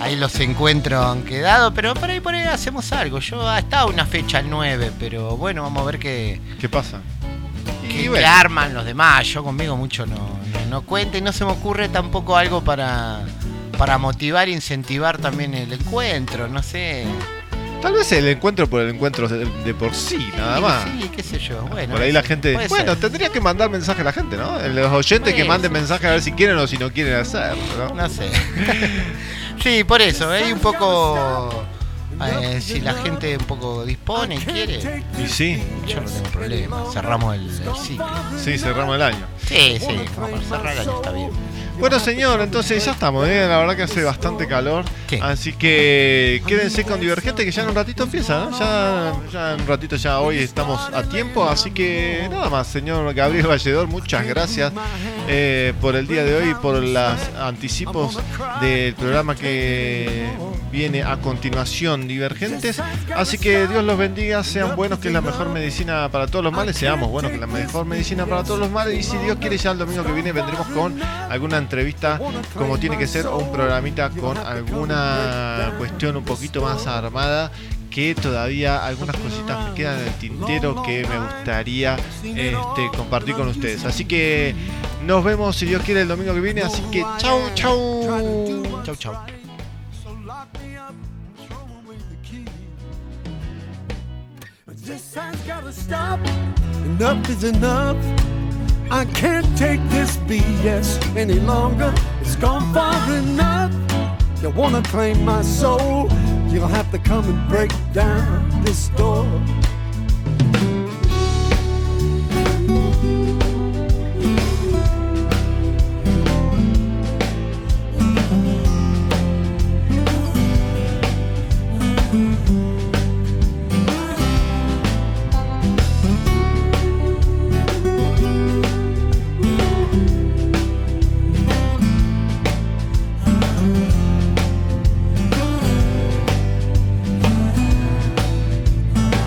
ahí los encuentros han quedado, pero por ahí por ahí hacemos algo. Yo ha estado una fecha el 9, pero bueno, vamos a ver qué, ¿Qué pasa? qué, Y bueno. qué arman los demás. Yo conmigo mucho no, no, no cuenta y no se me ocurre tampoco algo para, para motivar e incentivar también el encuentro, no sé. Tal vez el encuentro por el encuentro de, de por sí, nada Sí, más. Sí, qué sé yo. Bueno, por ahí la gente. Bueno, ser. tendría que mandar mensaje a la gente, ¿no? Los oyentes que manden ser. mensaje a ver si quieren o si no quieren hacerlo, ¿no? No sé. [LAUGHS] sí, por eso, hay un poco. eh, si la gente un poco dispone y quiere, Y sí, yo no tengo problema. Cerramos el, el ciclo. sí, cerramos el año. Sí, sí, como para cerrar el año está bien. Bueno, señor, entonces ya estamos, ¿eh? la verdad que hace bastante calor. Así que quédense con Divergente que ya en un ratito empieza, ¿no? Ya, ya en un ratito, ya hoy estamos a tiempo. Así que nada más, señor Gabriel Valledor, muchas gracias eh, por el día de hoy por los anticipos del programa que viene a continuación, Divergentes. Así que Dios los bendiga, sean buenos, que es la mejor medicina para todos los males. Seamos buenos, que es la mejor medicina para todos los males. Y si Dios quiere, ya el domingo que viene vendremos con alguna entrevista como tiene que ser o un programita con alguna cuestión un poquito más armada que todavía algunas cositas me quedan en el tintero que me gustaría este, compartir con ustedes. Así que nos vemos si Dios quiere el domingo que viene. Así que chau, chau. Chau, chau. This has gotta is enough. I can't take this BS any longer. It's gone far enough. You wanna claim my soul? You'll have to come and break down this door.